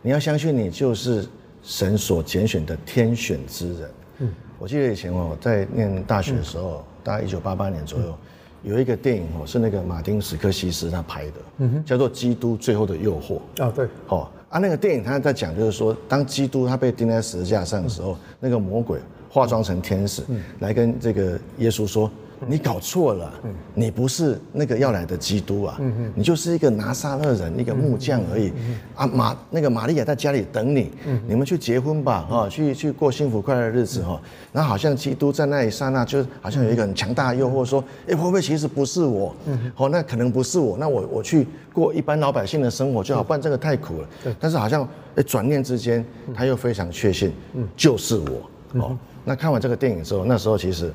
你要相信你就是神所拣选的天选之人。嗯，我记得以前我在念大学的时候，大概一九八八年左右。有一个电影哦，是那个马丁史克西斯他拍的，嗯哼。叫做《基督最后的诱惑》啊，对，哦啊，那个电影他在讲就是说，当基督他被钉在十字架上的时候，那个魔鬼化妆成天使来跟这个耶稣说。你搞错了，你不是那个要来的基督啊，你就是一个拿撒勒人，一个木匠而已。啊，马那个玛利亚在家里等你，你们去结婚吧，哈，去去过幸福快乐的日子哈。然后好像基督在那一刹那，就好像有一个很强大的诱惑，说，哎，会不会其实不是我？哦，那可能不是我，那我我去过一般老百姓的生活就好，不然这个太苦了。但是好像哎，转念之间，他又非常确信，就是我。哦，那看完这个电影之后，那时候其实。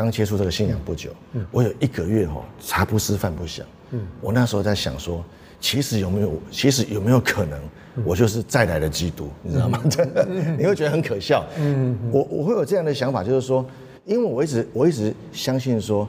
刚接触这个信仰不久，嗯我有一个月哦，茶不思饭不想。嗯，我那时候在想说，其实有没有，其实有没有可能，我就是再来的基督，你知道吗？真 的，你会觉得很可笑。嗯，我我会有这样的想法，就是说，因为我一直我一直相信说，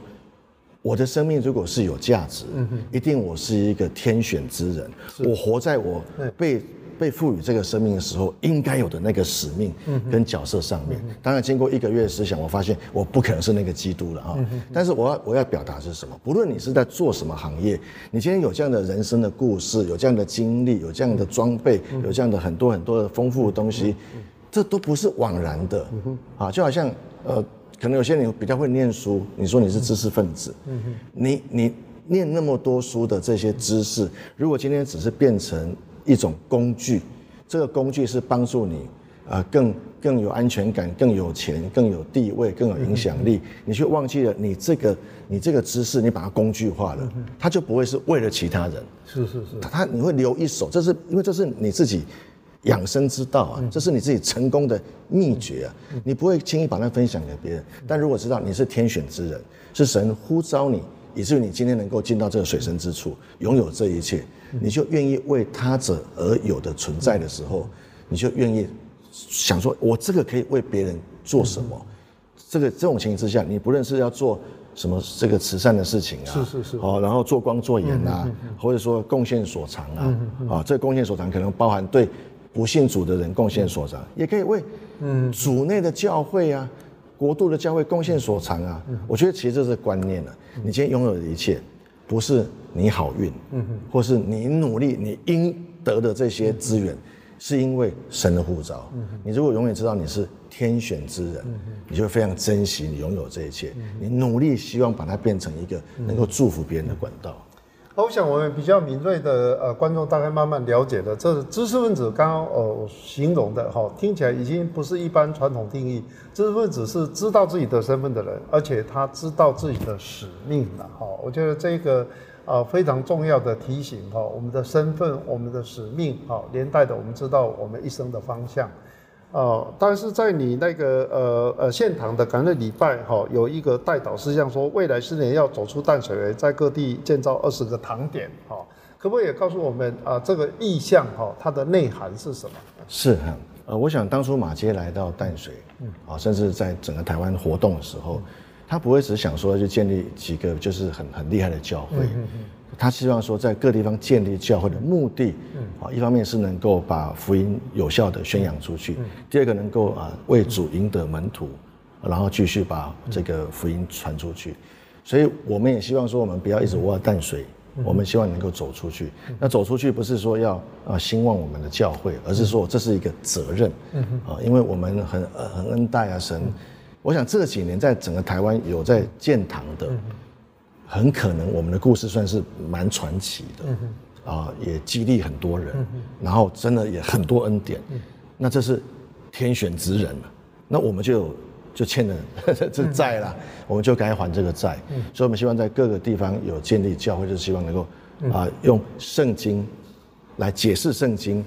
我的生命如果是有价值，一定我是一个天选之人。我活在我被。被赋予这个生命的时候应该有的那个使命跟角色上面。当然，经过一个月的思想，我发现我不可能是那个基督了啊。但是我要我要表达是什么？不论你是在做什么行业，你今天有这样的人生的故事，有这样的经历，有这样的装备，有这样的很多很多的丰富的东西，这都不是枉然的啊。就好像呃，可能有些人比较会念书，你说你是知识分子，你你。念那么多书的这些知识，如果今天只是变成一种工具，这个工具是帮助你啊更更有安全感、更有钱、更有地位、更有影响力，你却忘记了你这个你这个知识，你把它工具化了，它就不会是为了其他人。是是是，它你会留一手，这是因为这是你自己养生之道啊，这是你自己成功的秘诀啊，你不会轻易把它分享给别人。但如果知道你是天选之人，是神呼召你。以至于你今天能够进到这个水深之处，拥有这一切，你就愿意为他者而有的存在的时候，你就愿意想说，我这个可以为别人做什么？这个这种情形之下，你不论是要做什么这个慈善的事情啊，是是是，哦，然后做光做盐啊，或者说贡献所长啊，啊，这贡献所长可能包含对不信主的人贡献所长，也可以为嗯主内的教会啊。国度的教会贡献所长啊，我觉得其实这是观念了。你今天拥有的一切，不是你好运，嗯或是你努力你应得的这些资源，是因为神的护照。你如果永远知道你是天选之人，你就会非常珍惜你拥有这一切，你努力希望把它变成一个能够祝福别人的管道。我想我们比较敏锐的呃观众大概慢慢了解的，这知识分子刚刚呃形容的哈，听起来已经不是一般传统定义。知识分子是知道自己的身份的人，而且他知道自己的使命了哈。我觉得这个啊非常重要的提醒哈，我们的身份、我们的使命哈，连带的我们知道我们一生的方向。哦，但是在你那个呃呃现场的感恩礼拜哈，有一个代祷事项说，未来十年要走出淡水围，在各地建造二十个堂点哈，可不可以也告诉我们啊这个意向哈，它的内涵是什么？是哈，呃，我想当初马街来到淡水，嗯，啊，甚至在整个台湾活动的时候，他不会只想说就建立几个就是很很厉害的教会。他希望说，在各地方建立教会的目的，啊，一方面是能够把福音有效的宣扬出去，第二个能够啊为主赢得门徒，然后继续把这个福音传出去。所以我们也希望说，我们不要一直窝在淡水，我们希望能够走出去。那走出去不是说要啊兴旺我们的教会，而是说这是一个责任，啊，因为我们很很恩待啊神。我想这几年在整个台湾有在建堂的。很可能我们的故事算是蛮传奇的，啊，也激励很多人，然后真的也很多恩典，那这是天选之人了，那我们就有就欠了 这债了，我们就该还这个债，所以我们希望在各个地方有建立教会，就是希望能够啊用圣经来解释圣经，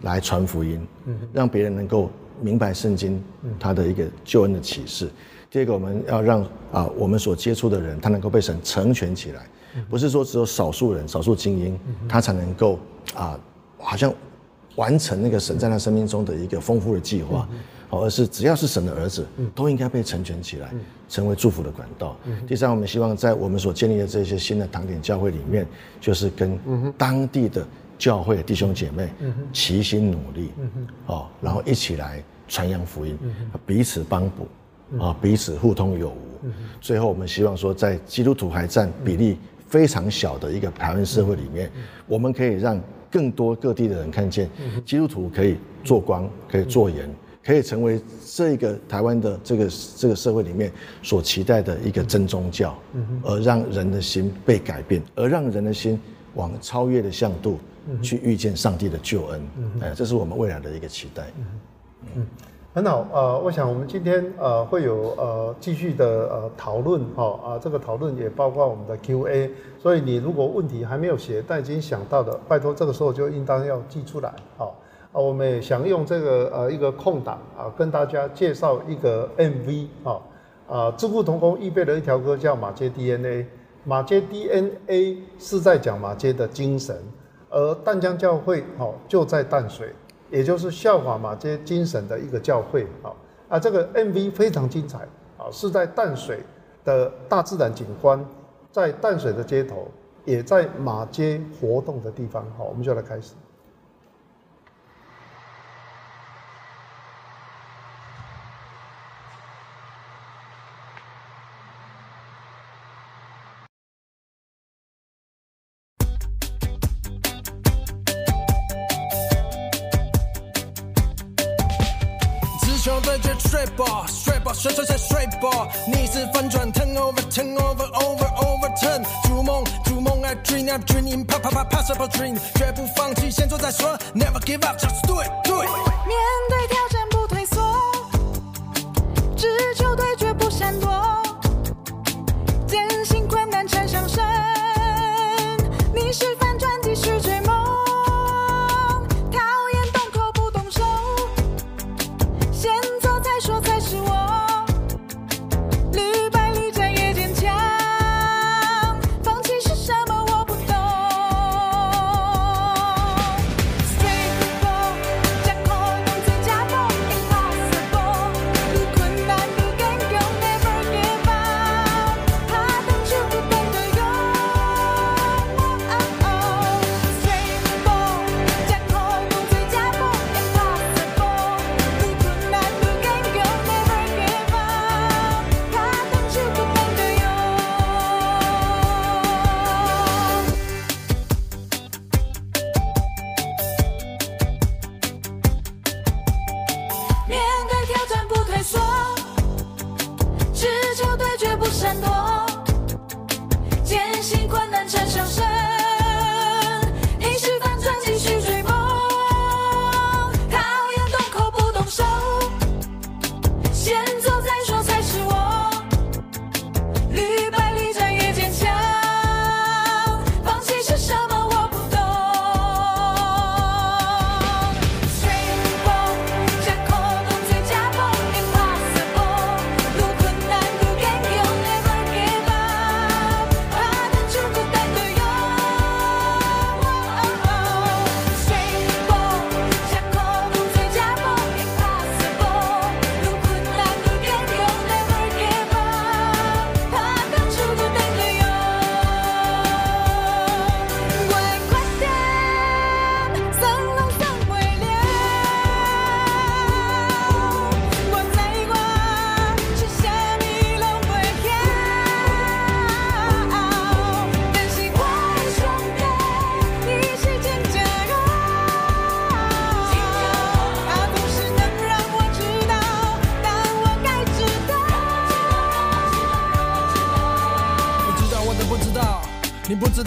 来传福音，让别人能够明白圣经它的一个救恩的启示。第二个，我们要让啊，我们所接触的人，他能够被神成全起来，不是说只有少数人、少数精英，他才能够啊，好像完成那个神在他生命中的一个丰富的计划，而是只要是神的儿子，都应该被成全起来，成为祝福的管道。第三，我们希望在我们所建立的这些新的堂点教会里面，就是跟当地的教会弟兄姐妹齐心努力，哦，然后一起来传扬福音，彼此帮补。啊，彼此互通有无。最后，我们希望说，在基督徒还占比例非常小的一个台湾社会里面，我们可以让更多各地的人看见，基督徒可以做光，可以做盐，可以成为这个台湾的这个这个社会里面所期待的一个真宗教，而让人的心被改变，而让人的心往超越的向度去遇见上帝的救恩。哎，这是我们未来的一个期待。嗯。很好，呃，我想我们今天呃会有呃继续的呃讨论，哈啊，这个讨论也包括我们的 Q&A，所以你如果问题还没有写，但已经想到的，拜托这个时候就应当要记出来，好啊，我们也想用这个呃一个空档啊，跟大家介绍一个 MV，哈啊，智富同工预备了一条歌叫马街 DNA，马街 DNA 是在讲马街的精神，而淡江教会哦就在淡水。也就是效法马街精神的一个教会啊啊，这个 MV 非常精彩啊，是在淡水的大自然景观，在淡水的街头，也在马街活动的地方。好，我们就来开始。Over over overturn，逐梦逐梦 I dream I dream 啪啪啪 possible dream，绝不放弃，先做再说，never give up just do it do it。面对挑战不退缩，只求对决不闪躲，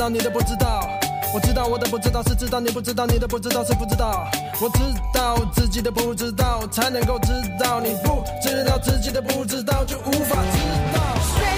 你都不知道。我知道我的不知道是知道，你不知道你的不知道是不知道。我知道自己的不知道，才能够知道。你不知道自己的不知道，就无法知道。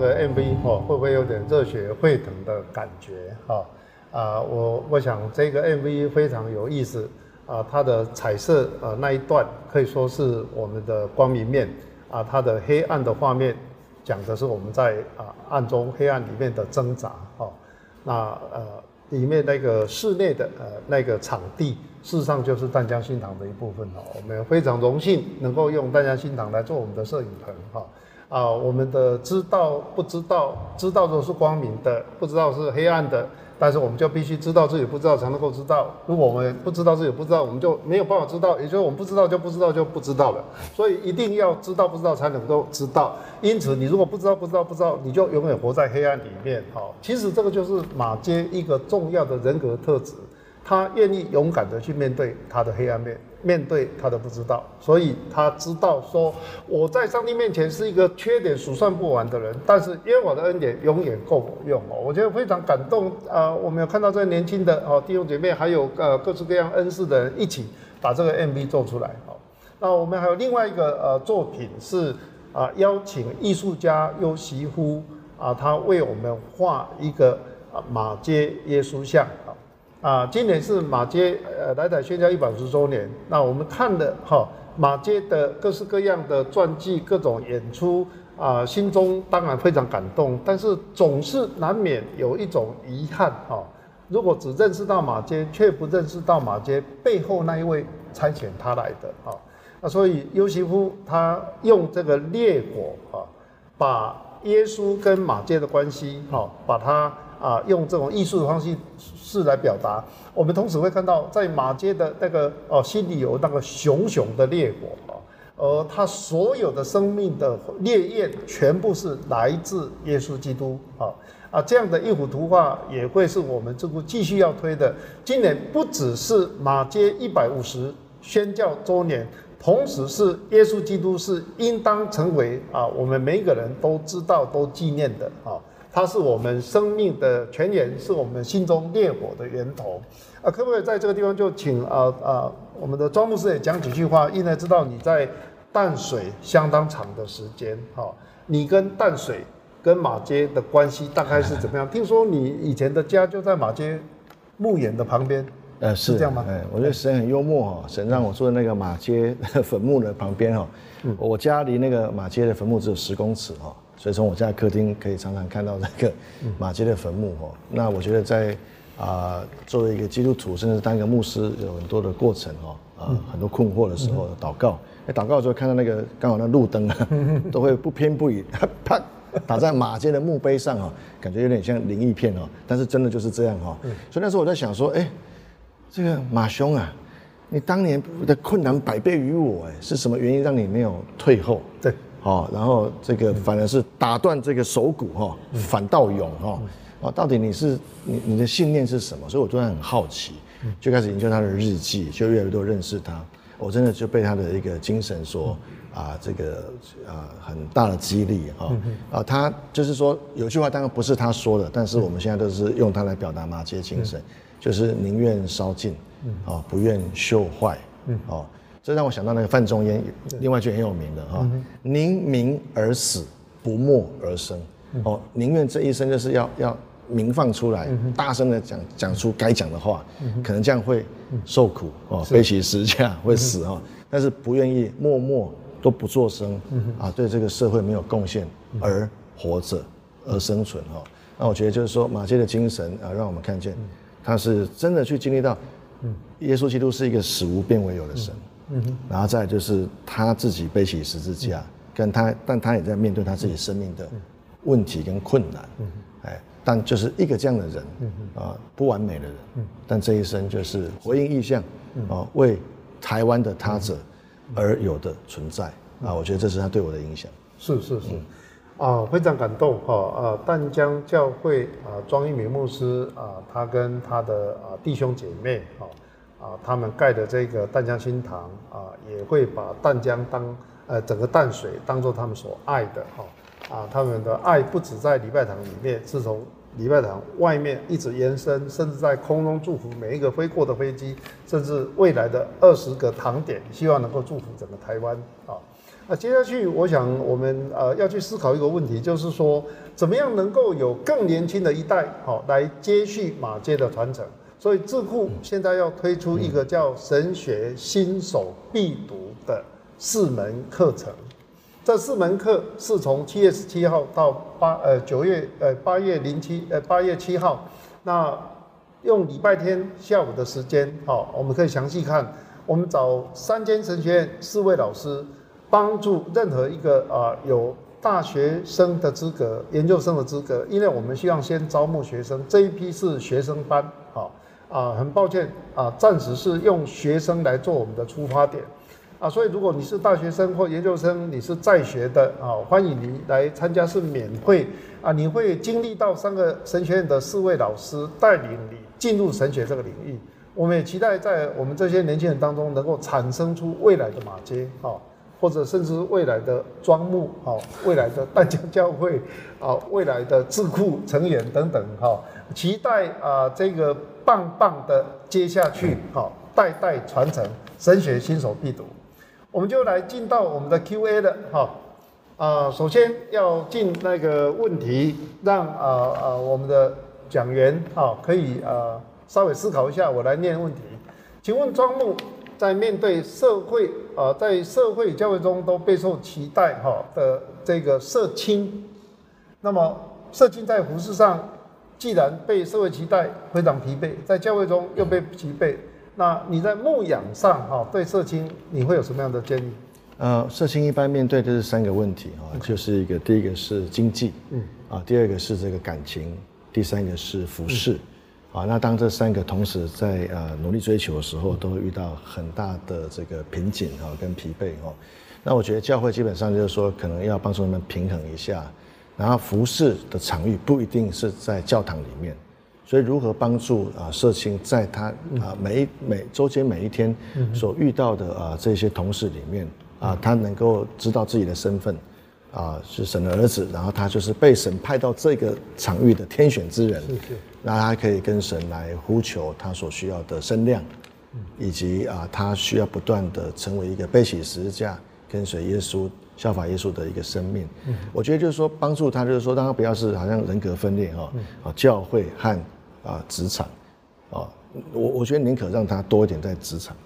个 MV 哈、会不会有点热血沸腾的感觉哈？啊、我我想这个 MV 非常有意思啊、它的彩色呃那一段可以说是我们的光明面啊、它的黑暗的画面讲的是我们在啊、暗中黑暗里面的挣扎哈、那呃里面那个室内的呃那个场地，事实上就是淡江新堂的一部分哦。我们非常荣幸能够用淡江新堂来做我们的摄影棚哈。啊，我们的知道不知道，知道的是光明的，不知道是黑暗的，但是我们就必须知道自己不知道才能够知道。如果我们不知道自己不知道，我们就没有办法知道，也就是我们不知道就不知道就不知道了。所以一定要知道不知道才能够知道。因此，你如果不知道不知道不知道，你就永远活在黑暗里面。好，其实这个就是马街一个重要的人格特质。他愿意勇敢的去面对他的黑暗面，面对他的不知道，所以他知道说我在上帝面前是一个缺点数算不完的人，但是耶和华的恩典永远够我用哦，我觉得非常感动啊、我们有看到这年轻的哦弟兄姐妹，还有呃各式各样恩赐的人一起把这个 MV 做出来哦。那我们还有另外一个呃作品是啊、邀请艺术家尤西夫啊，他为我们画一个啊马街耶稣像啊。啊，今年是马街呃来台宣教一百五十周年，那我们看的哈马街的各式各样的传记、各种演出啊、心中当然非常感动，但是总是难免有一种遗憾啊、如果只认识到马街，却不认识到马街背后那一位差遣他来的啊，那所以优西夫他用这个烈火啊，把耶稣跟马街的关系哈、把它啊用这种艺术的方式是来表达。我们同时会看到，在马街的那个哦心里有那个熊熊的烈火啊，而他所有的生命的烈焰全部是来自耶稣基督啊啊，这样的一幅图画也会是我们这部继续要推的。今年不只是马街一百五十宣教周年，同时是耶稣基督是应当成为啊我们每一个人都知道都纪念的啊。它是我们生命的泉源，是我们心中烈火的源头。啊，可不可以在这个地方就请啊啊我们的庄牧师也讲几句话？因为知道你在淡水相当长的时间，哈、你跟淡水跟马街的关系大概是怎么样？听说你以前的家就在马街墓园的旁边，呃，是这样吗哎，我觉得神很幽默哈，神让我住在那个马街坟墓的旁边哈。嗯我家离那个马街的坟墓只有十公尺哈，所以从我家的客厅可以常常看到那个嗯马街的坟墓哈。那我觉得在啊、作为一个基督徒，甚至当一个牧师，有很多的过程哦，啊、嗯很多困惑的时候，祷告，哎，祷告的时候看到那个刚好那路灯啊，都会不偏不倚，啪打在马街的墓碑上啊，感觉有点像灵异片哦，但是真的就是这样哈。所以那时候我在想说，哎。这个马兄啊，你当年的困难百倍于我，哎，是什么原因让你没有退后？对，哦，然后这个反而是打断这个手骨哈、反倒勇哈、哦，到底你是你你的信念是什么？所以我突然很好奇，就开始研究他的日记，就越来越多认识他，我真的就被他的一个精神所啊这个啊很大的激励哈啊，他就是说有句话当然不是他说的，但是我们现在都是用它来表达马街精神，就是宁愿烧尽，啊不愿锈坏，哦。这让我想到那个范仲淹，另外一句很有名的哈，宁鸣而死，不默而生。哦，宁愿这一生就是要要鸣放出来，大声的讲讲出该讲的话，可能这样会受苦哦，背起十字架会死哈，但是不愿意默默都不作声啊，对这个社会没有贡献而活着而生存哈。那我觉得就是说马街的精神啊，让我们看见他是真的去经历到，耶稣基督是一个死无变为有的神。然后再就是他自己背起十字架，跟他，但他也在面对他自己生命的问题跟困难，嗯哎，但就是一个这样的人，嗯啊，不完美的人，嗯但这一生就是回应意向，啊，为台湾的他者而有的存在，啊，我觉得这是他对我的影响。是是是，啊，非常感动哈啊！淡江教会啊，庄一鸣牧师啊，他跟他的啊弟兄姐妹哈啊，啊他们盖的这个淡江新堂啊，也会把淡江当呃整个淡水当做他们所爱的哈啊，他们的爱不止在礼拜堂里面，是从礼拜堂外面一直延伸，甚至在空中祝福每一个飞过的飞机，甚至未来的二十个堂点，希望能够祝福整个台湾啊。那接下去，我想我们呃要去思考一个问题，就是说，怎么样能够有更年轻的一代，好、来接续马街的传承。所以智库现在要推出一个叫神学新手必读的四门课程。这四门课是从七月十七号到八呃九月呃八月零七呃八月七号，那用礼拜天下午的时间，好、我们可以详细看。我们找三间神学院四位老师，帮助任何一个啊、有大学生的资格、研究生的资格，因为我们希望先招募学生，这一批是学生班，啊，很抱歉啊，暂时是用学生来做我们的出发点。啊，所以如果你是大学生或研究生，你是在学的啊，欢迎你来参加，是免费啊。你会经历到三个神学院的四位老师带领你进入神学这个领域。我们也期待在我们这些年轻人当中，能够产生出未来的马街啊，或者甚至未来的庄牧啊，未来的淡江教会啊，未来的智库成员等等哈、期待啊这个棒棒的接下去哈、代代传承，神学新手必读。我们就来进到我们的 Q&A 了哈。啊、首先要进那个问题，让啊啊、我们的讲员啊可以啊稍微思考一下，我来念问题。请问庄木在面对社会啊、在社会教育中都备受期待哈的这个社青，那么社青在服饰上既然被社会期待非常疲惫，在教会中又被疲惫，那你在牧养上哈、对社青你会有什么样的建议？呃，社青一般面对的是三个问题啊，就是一个第一个是经济，嗯，啊，第二个是这个感情，第三个是服饰，啊，那当这三个同时在呃努力追求的时候，都会遇到很大的这个瓶颈啊跟疲惫哦。那我觉得教会基本上就是说，可能要帮助他们平衡一下，然后服饰的场域不一定是在教堂里面。所以如何帮助啊社青在他啊每一每周间每一天所遇到的啊这些同事里面啊，他能够知道自己的身份啊是神的儿子，然后他就是被神派到这个场域的天选之人，那他可以跟神来呼求他所需要的声量，以及啊他需要不断的成为一个背起十字架跟随耶稣。效法耶稣的一个生命，嗯。我觉得就是说帮助他，就是说让他不要是好像人格分裂哈，啊教会和啊职场，啊我我觉得宁可让他多一点在职场，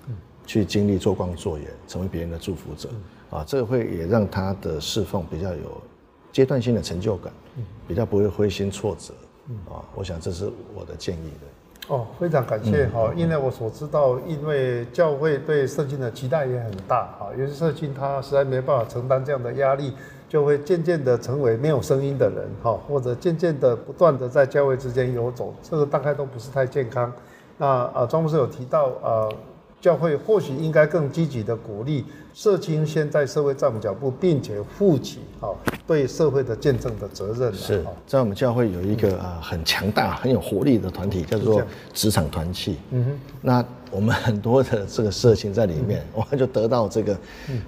去经历做光做盐，成为别人的祝福者，啊这个会也让他的侍奉比较有阶段性的成就感，比较不会灰心挫折，啊我想这是我的建议的。哦，非常感谢哈、因为我所知道，因为教会对圣经的期待也很大哈，有些圣经他实在没办法承担这样的压力，就会渐渐的成为没有声音的人哈，或者渐渐的不断的在教会之间游走，这个大概都不是太健康。那啊，庄牧师有提到呃，教会或许应该更积极的鼓励社青先在社会站稳脚步，并且负起好对社会的见证的责任啊是在我们教会有一个啊很强大、很有活力的团体，叫做职场团契。嗯哼，那我们很多的这个社青在里面，我们就得到这个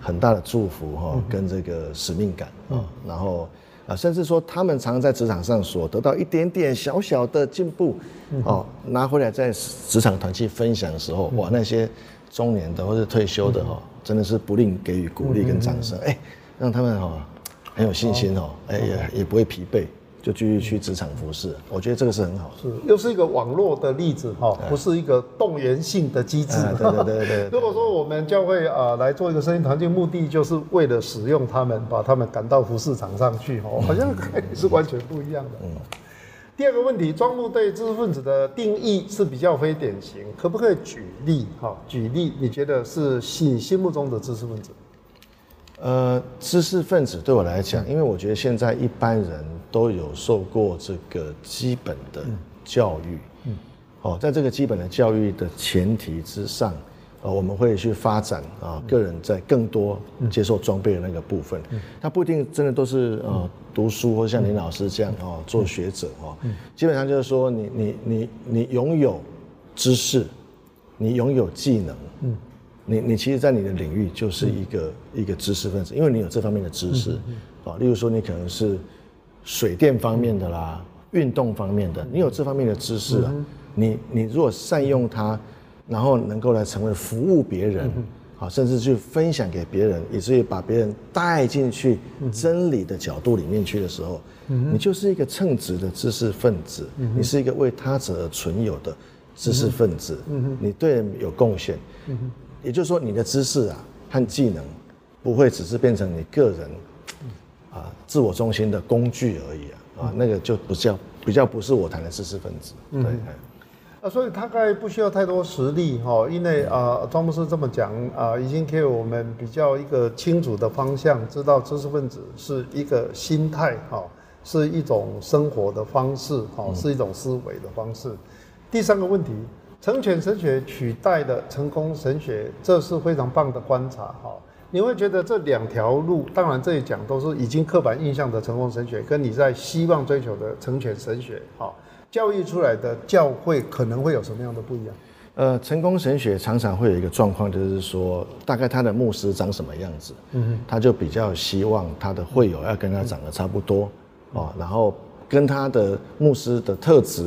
很大的祝福哈，跟这个使命感啊，然后啊，甚至说他们常常在职场上所得到一点点小小的进步，哦，拿回来在职场团去分享的时候，哇，那些中年的或者退休的哦，真的是不吝给予鼓励跟掌声，哎，让他们哦。很有信心哦，哎也也不会疲惫，就继续去职场服侍。我觉得这个是很好的。是，又是一个网络的例子哈，不是一个动员性的机制。哎对对对 如果说我们教会啊、来做一个声音团契，目的就是为了使用他们，把他们赶到服饰场上去哦，好像概念是完全不一样的。嗯。第二个问题，庄木对知识分子的定义是比较非典型，可不可以举例？哈，举例，你觉得是你心目中的知识分子？呃，知识分子对我来讲，因为我觉得现在一般人都有受过这个基本的教育，嗯，哦，在这个基本的教育的前提之上，呃，我们会去发展啊，个人在更多接受装备的那个部分，他不一定真的都是呃读书或像林老师这样哦做学者哦，基本上就是说你你你你拥有知识，你拥有技能，嗯。你你其实，在你的领域就是一个、一个知识分子，因为你有这方面的知识，啊，例如说你可能是水电方面的啦，运动方面的，你有这方面的知识啊，你你如果善用它，然后能够来成为服务别人，啊，甚至去分享给别人，以至于把别人带进去真理的角度里面去的时候，你就是一个称职的知识分子，你是一个为他者而存有的知识分子，你对人有贡献。也就是说，你的知识啊和技能，不会只是变成你个人啊自我中心的工具而已啊啊，那个就不叫比较不是我谈的知识分子。对，啊，所以大概不需要太多实力哈，因为啊，庄牧师这么讲啊，已经给我们比较一个清楚的方向，知道知识分子是一个心态哈，是一种生活的方式哈，是一种思维的方式。第三个问题，成全神学取代的成功神学，这是非常棒的观察哈。你会觉得这两条路，当然这里讲都是已经刻板印象的成功神学，跟你在希望追求的成全神学，哈，教育出来的教会可能会有什么样的不一样？呃，成功神学常常会有一个状况，就是说，大概他的牧师长什么样子，嗯，他就比较希望他的会友要跟他长得差不多，哦，然后跟他的牧师的特质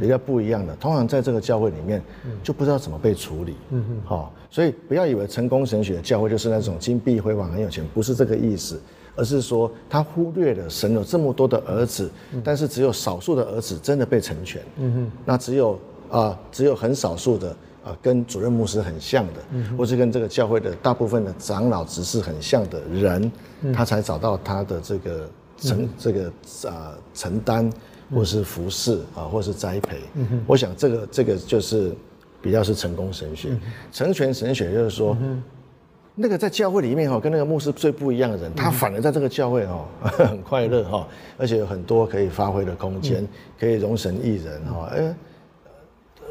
比较不一样的，通常在这个教会里面就不知道怎么被处理，嗯嗯，好，所以不要以为成功神学的教会就是那种金碧辉煌、很有钱，不是这个意思，而是说他忽略了神有这么多的儿子，但是只有少数的儿子真的被成全，嗯哼，那只有啊、只有很少数的啊跟主任牧师很像的，或是跟这个教会的大部分的长老执事很像的人，他才找到他的这个承这个啊承担，或是服侍啊，或是栽培。我想这个这个就是比较是成功神学，成全神学就是说。那个在教会里面哈，跟那个牧师最不一样的人，他反而在这个教会哈很快乐哈，而且有很多可以发挥的空间，可以容神一人哈，哎，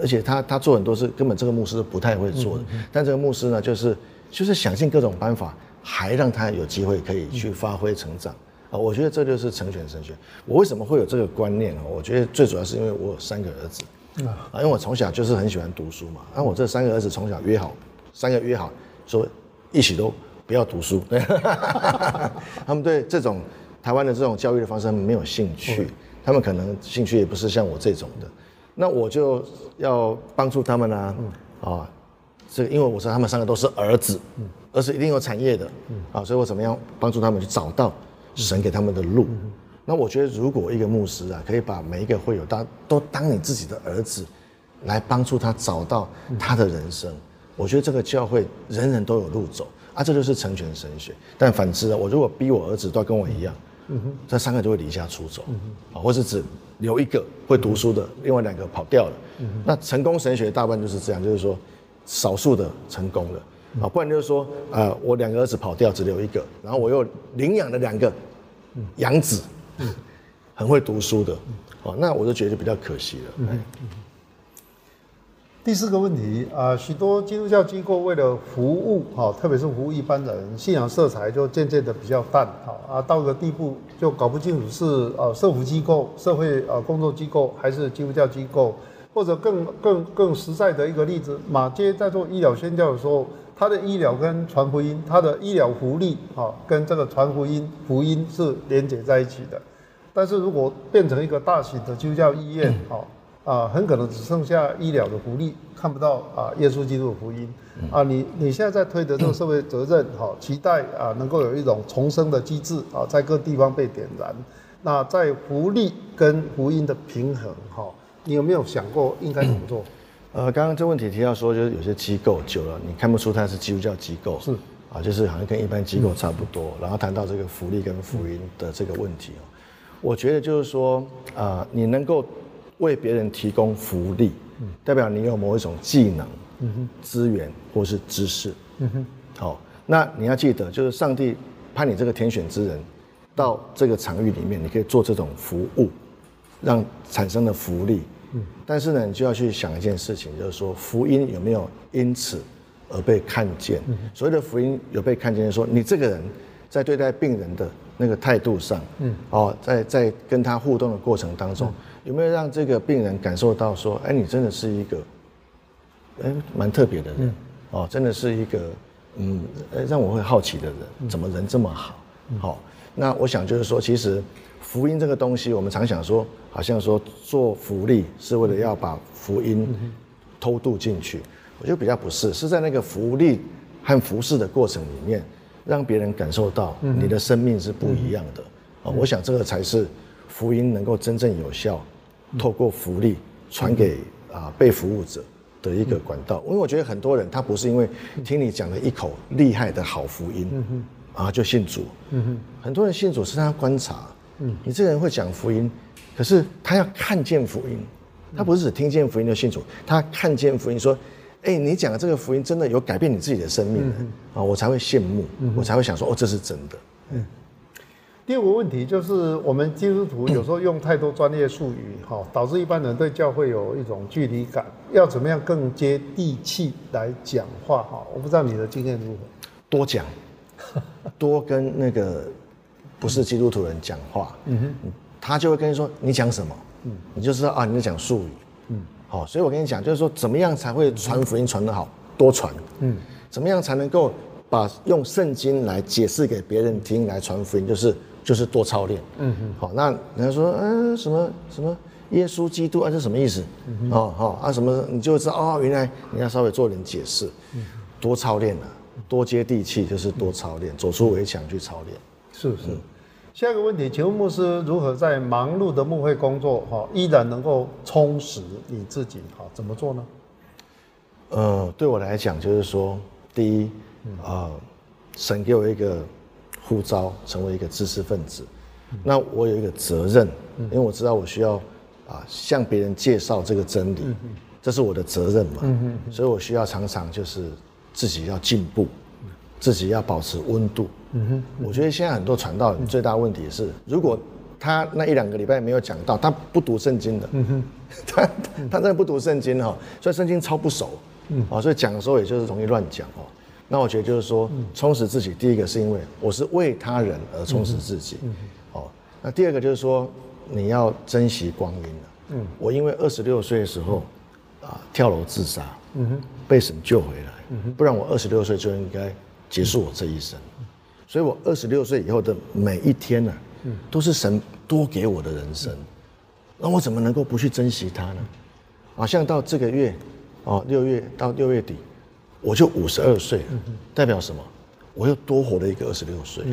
而且他他做很多事根本这个牧师不太会做的，但这个牧师呢，就是就是想尽各种办法，还让他有机会可以去发挥成长啊。我觉得这就是成全神学。我为什么会有这个观念啊？我觉得最主要是因为我有三个儿子啊，因为我从小就是很喜欢读书嘛，那我这三个儿子从小约好，三个约好说。一起都不要读书，他们对这种台湾的这种教育的方式没有兴趣，他们可能兴趣也不是像我这种的，那我就要帮助他们啊，啊，这个因为我说他们三个都是儿子，儿子一定有产业的，啊，所以我怎么样帮助他们去找到神给他们的路？那我觉得如果一个牧师啊，可以把每一个会友当都当你自己的儿子，来帮助他找到他的人生。我觉得这个教会人人都有路走啊，这就是成全神学。但反之呢，我如果逼我儿子都要跟我一样，这三个就会离家出走，啊，或是只留一个会读书的，另外两个跑掉了。那成功神学大半就是这样，就是说少数的成功了啊，不然就是说呃，我两个儿子跑掉，只留一个，然后我又领养了两个养子，很会读书的，哦，那我就觉得比较可惜了。第四个问题啊，许多基督教机构为了服务哈，特别是服务一般人，信仰色彩就渐渐的比较淡哈啊，到个地步就搞不清楚是呃社福机构、社会呃工作机构还是基督教机构，或者更更更实在的一个例子，马街在做医疗宣教的时候，他的医疗跟传福音，它的医疗福利啊，跟这个传福音福音是连接在一起的，但是如果变成一个大型的基督教医院啊。啊，很可能只剩下医疗的福利，看不到啊，耶稣基督的福音啊。你你现在在推的这个社会责任，哈，期待啊能够有一种重生的机制啊，在各地方被点燃。那在福利跟福音的平衡，哈，你有没有想过应该怎么做？呃，刚刚这问题提到说，就是有些机构久了，你看不出它是基督教机构，是啊，就是好像跟一般机构差不多。然后谈到这个福利跟福音的这个问题哦，我觉得就是说啊，你能够。为别人提供福利，代表你有某一种技能、资源或是知识。好，那你要记得，就是上帝派你这个天选之人到这个场域里面，你可以做这种服务，让产生的福利。但是呢，你就要去想一件事情，就是说福音有没有因此而被看见？所谓的福音有被看见，说你这个人在对待病人的那个态度上，嗯哦，在在跟他互动的过程当中。有没有让这个病人感受到说，哎，你真的是一个，哎，蛮特别的人，哦，真的是一个，嗯，哎，让我会好奇的人，怎么人这么好？好，那我想就是说，其实福音这个东西，我们常想说，好像说做福利是为了要把福音偷渡进去，我觉得比较不是，是在那个福利和服侍的过程里面，让别人感受到你的生命是不一样的。啊，我想这个才是福音能够真正有效。透过福利传给啊被服务者的一个管道，因为我觉得很多人他不是因为听你讲了一口厉害的好福音，啊就信主，很多人信主是他观察，你这个人会讲福音，可是他要看见福音，他不是只听见福音就信主，他看见福音说，哎你讲的这个福音真的有改变你自己的生命啊，我才会羡慕，我才会想说哦这是真的。第二个问题就是，我们基督徒有时候用太多专业术语，哈，导致一般人对教会有一种距离感。要怎么样更接地气来讲话？哈，我不知道你的经验如何。多讲，多跟那个不是基督徒人讲话，嗯哼，他就会跟你说你讲什么，嗯，你就知道啊你在讲术语，嗯，好，所以我跟你讲，就是说怎么样才会传福音传得好，多传，嗯，怎么样才能够把用圣经来解释给别人听来传福音，就是。就是多操练，嗯哼，好，那人家说，嗯，什么什么耶稣基督啊，这什么意思？哦，好啊，什么你就知道哦，原来你要稍微做点解释，多操练啊，多接地气，就是多操练，走出围墙去操练，是不是？下一个问题，请问牧师如何在忙碌的牧会工作哈，依然能够充实你自己？哈，怎么做呢？呃，对我来讲，就是说，第一，啊、神给我一个呼召，成为一个知识分子，那我有一个责任，因为我知道我需要啊向别人介绍这个真理，这是我的责任嘛，所以我需要常常就是自己要进步，自己要保持温度。嗯哼我觉得现在很多传道人最大的问题是，如果他那一两个礼拜没有讲到，他不读圣经的，嗯哼。他他真的不读圣经哈、所以圣经超不熟，嗯。啊，所以讲的时候也就是容易乱讲哦。那我觉得就是说，充实自己，第一个是因为我是为他人而充实自己，哦，那第二个就是说你要珍惜光阴了。嗯，我因为二十六岁的时候啊跳楼自杀，嗯哼，被神救回来，不然我二十六岁就应该结束我这一生。所以我二十六岁以后的每一天呢、都是神多给我的人生，那我怎么能够不去珍惜它呢？啊，像到这个月，哦，六月到六月底，我就五十二岁，代表什么？我又多活了一个二十六岁。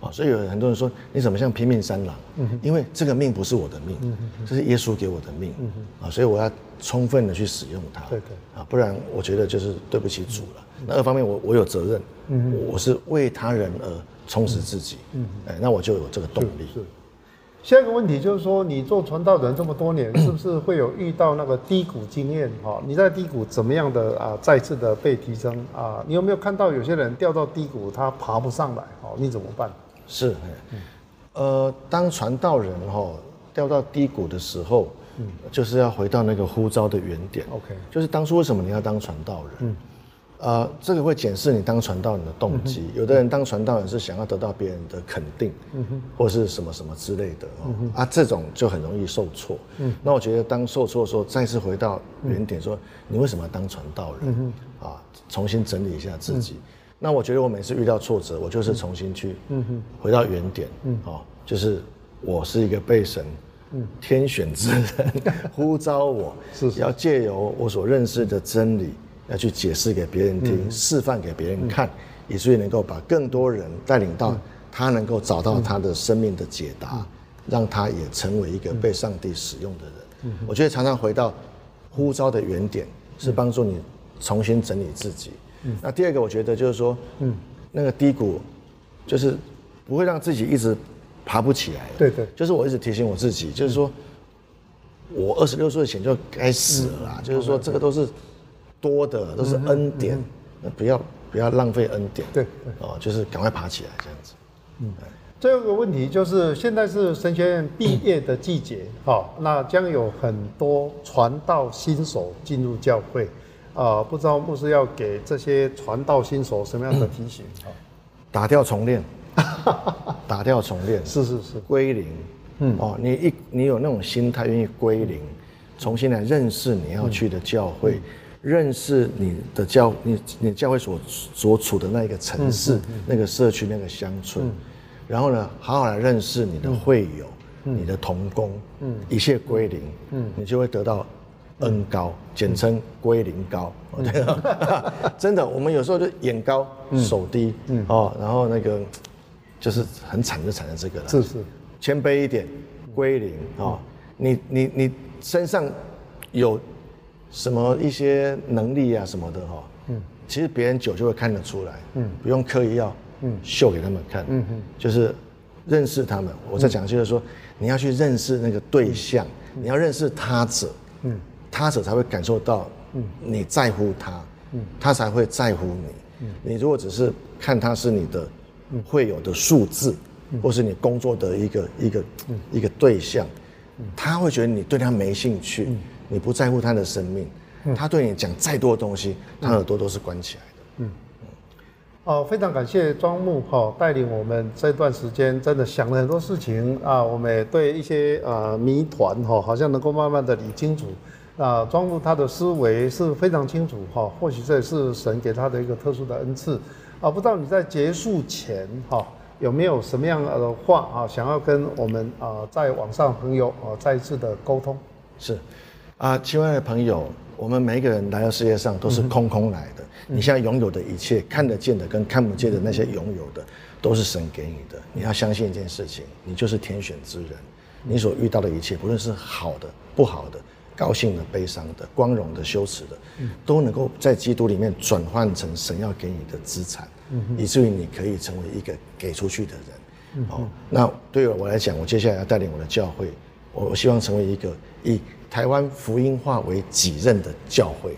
啊，所以有很多人说你怎么像拼命三郎？嗯因为这个命不是我的命，嗯这是耶稣给我的命。啊，所以我要充分的去使用它。对对啊，不然我觉得就是对不起主了。那二方面我我有责任，嗯我是为他人而充实自己。嗯哎，那我就有这个动力。是。下一个问题就是说，你做传道人这么多年，是不是会有遇到那个低谷经验？哈，你在低谷怎么样的啊，再次的被提升啊？你有没有看到有些人掉到低谷，他爬不上来？哦，你怎么办？是，哎呃，当传道人哈、掉到低谷的时候，嗯就是要回到那个呼召的原点。OK 就是当初为什么你要当传道人？呃，这个会检视你当传道人的动机。有的人当传道人是想要得到别人的肯定，嗯哼或是什么什么之类的哦，啊，这种就很容易受挫。嗯那我觉得当受挫的时候，再次回到原点，说你为什么要当传道人？啊，重新整理一下自己。那我觉得我每次遇到挫折，我就是重新去，回到原点，哦，就是我是一个被神。天选之人呼召我，是是。要借由我所认识的真理，要去解释给别人听，示范给别人看，以至于能够把更多人带领到他能够找到他的生命的解答，让他也成为一个被上帝使用的人。我觉得常常回到呼召的原点，是帮助你重新整理自己。那第二个，我觉得就是说，嗯，那个低谷，就是不会让自己一直爬不起来。对对。就是我一直提醒我自己，就是说，我二十六岁前就该死了啦。就是说，这个都是多的，都是恩典，那不要不要浪费恩典。对对。哦，就是赶快爬起来这样子。嗯。最后一个问题就是，现在是神学院毕业的季节，好、那将有很多传道新手进入教会，啊、不知道牧师要给这些传道新手什么样的提醒？好、打掉重练，打掉重练，是是是，归零。嗯，哦，你一你有那种心态，愿意归零，重新来认识你要去的教会，认识你的教你你教会所所处的那一个城市、那个社区、那个乡村，然后呢，好好来认识你的会友、你的同工，嗯，一切归零，嗯，你就会得到恩高，简称归零高。真的，我们有时候就眼高手低，哦，然后那个就是很惨，就惨在这个了。是是，谦卑一点，归零啊、哦你你你身上有什么一些能力啊什么的哈、嗯，其实别人久就会看得出来，嗯，不用刻意要，嗯，秀给他们看，嗯嗯，就是认识他们。我在讲就是说，你要去认识那个对象，你要认识他者，嗯，他者才会感受到，嗯，你在乎他，嗯，他才会在乎你。你如果只是看他是你的会有的数字，或是你工作的一个一个一个对象，他会觉得你对他没兴趣，你不在乎他的生命，他对你讲再多的东西，他耳朵都是关起来的。嗯。哦，非常感谢庄木哈、带领我们这段时间，真的想了很多事情啊，我们也对一些呃谜团哈、好像能够慢慢的理清楚。啊，庄牧他的思维是非常清楚哈、或许这也是神给他的一个特殊的恩赐啊。不知道你在结束前哈、有没有什么样的话啊，想要跟我们啊在网上朋友啊再一次的沟通？是，啊，亲爱的朋友，我们每一个人来到世界上都是空空来的。你现在拥有的一切，看得见的跟看不见的那些拥有的，都是神给你的。你要相信一件事情，你就是天选之人。你所遇到的一切，不论是好的、不好的，高兴的、悲伤的、光荣的、羞耻的，都能够在基督里面转换成神要给你的资产，以至于你可以成为一个给出去的人。哦，那对于我来讲，我接下来要带领我的教会，我我希望成为一个以台湾福音化为己任的教会。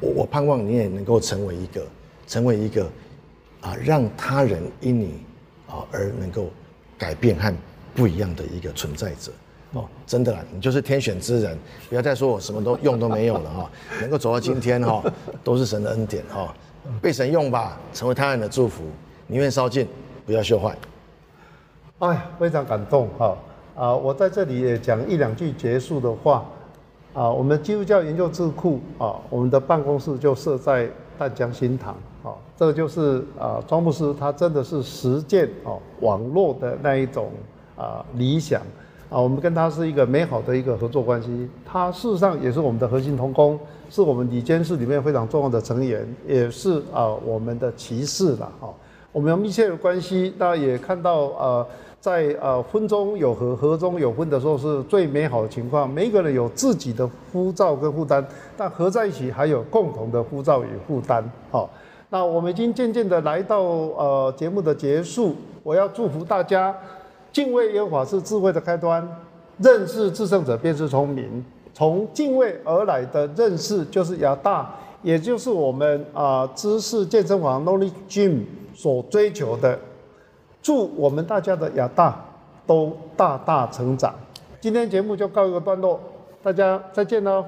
我我盼望你也能够成为一个，成为一个啊，让他人因你啊而能够改变和不一样的一个存在者。哦，真的啦，你就是天选之人，不要再说我什么都用都没有了哈，能够走到今天哈，都是神的恩典哈，被神用吧，成为他人的祝福，宁愿烧尽，不要修坏。哎，非常感动哈啊！我在这里也讲一两句结束的话啊。我们基督教研究智库啊，我们的办公室就设在淡江新堂啊。这就是啊，庄牧师他真的是实践哦网络的那一种啊理想啊。我们跟他是一个美好的一个合作关系。他事实上也是我们的核心同工，是我们李监事里面非常重要的成员，也是啊我们的骑士了哈。我们有密切的关系，大家也看到呃。在呃婚中有合，合中有婚的时候是最美好的情况。每一个人有自己的呼召跟负担，但合在一起还有共同的呼召与负担。好，那我们已经渐渐的来到呃节目的结束。我要祝福大家，敬畏耶和华是智慧的开端，认识至圣者便是聪明。从敬畏而来的认识就是亚大，也就是我们啊知识健身房 Knowledge Gym 所追求的。祝我们大家的亚大都大大成长。今天节目就告一个段落，大家再见喽。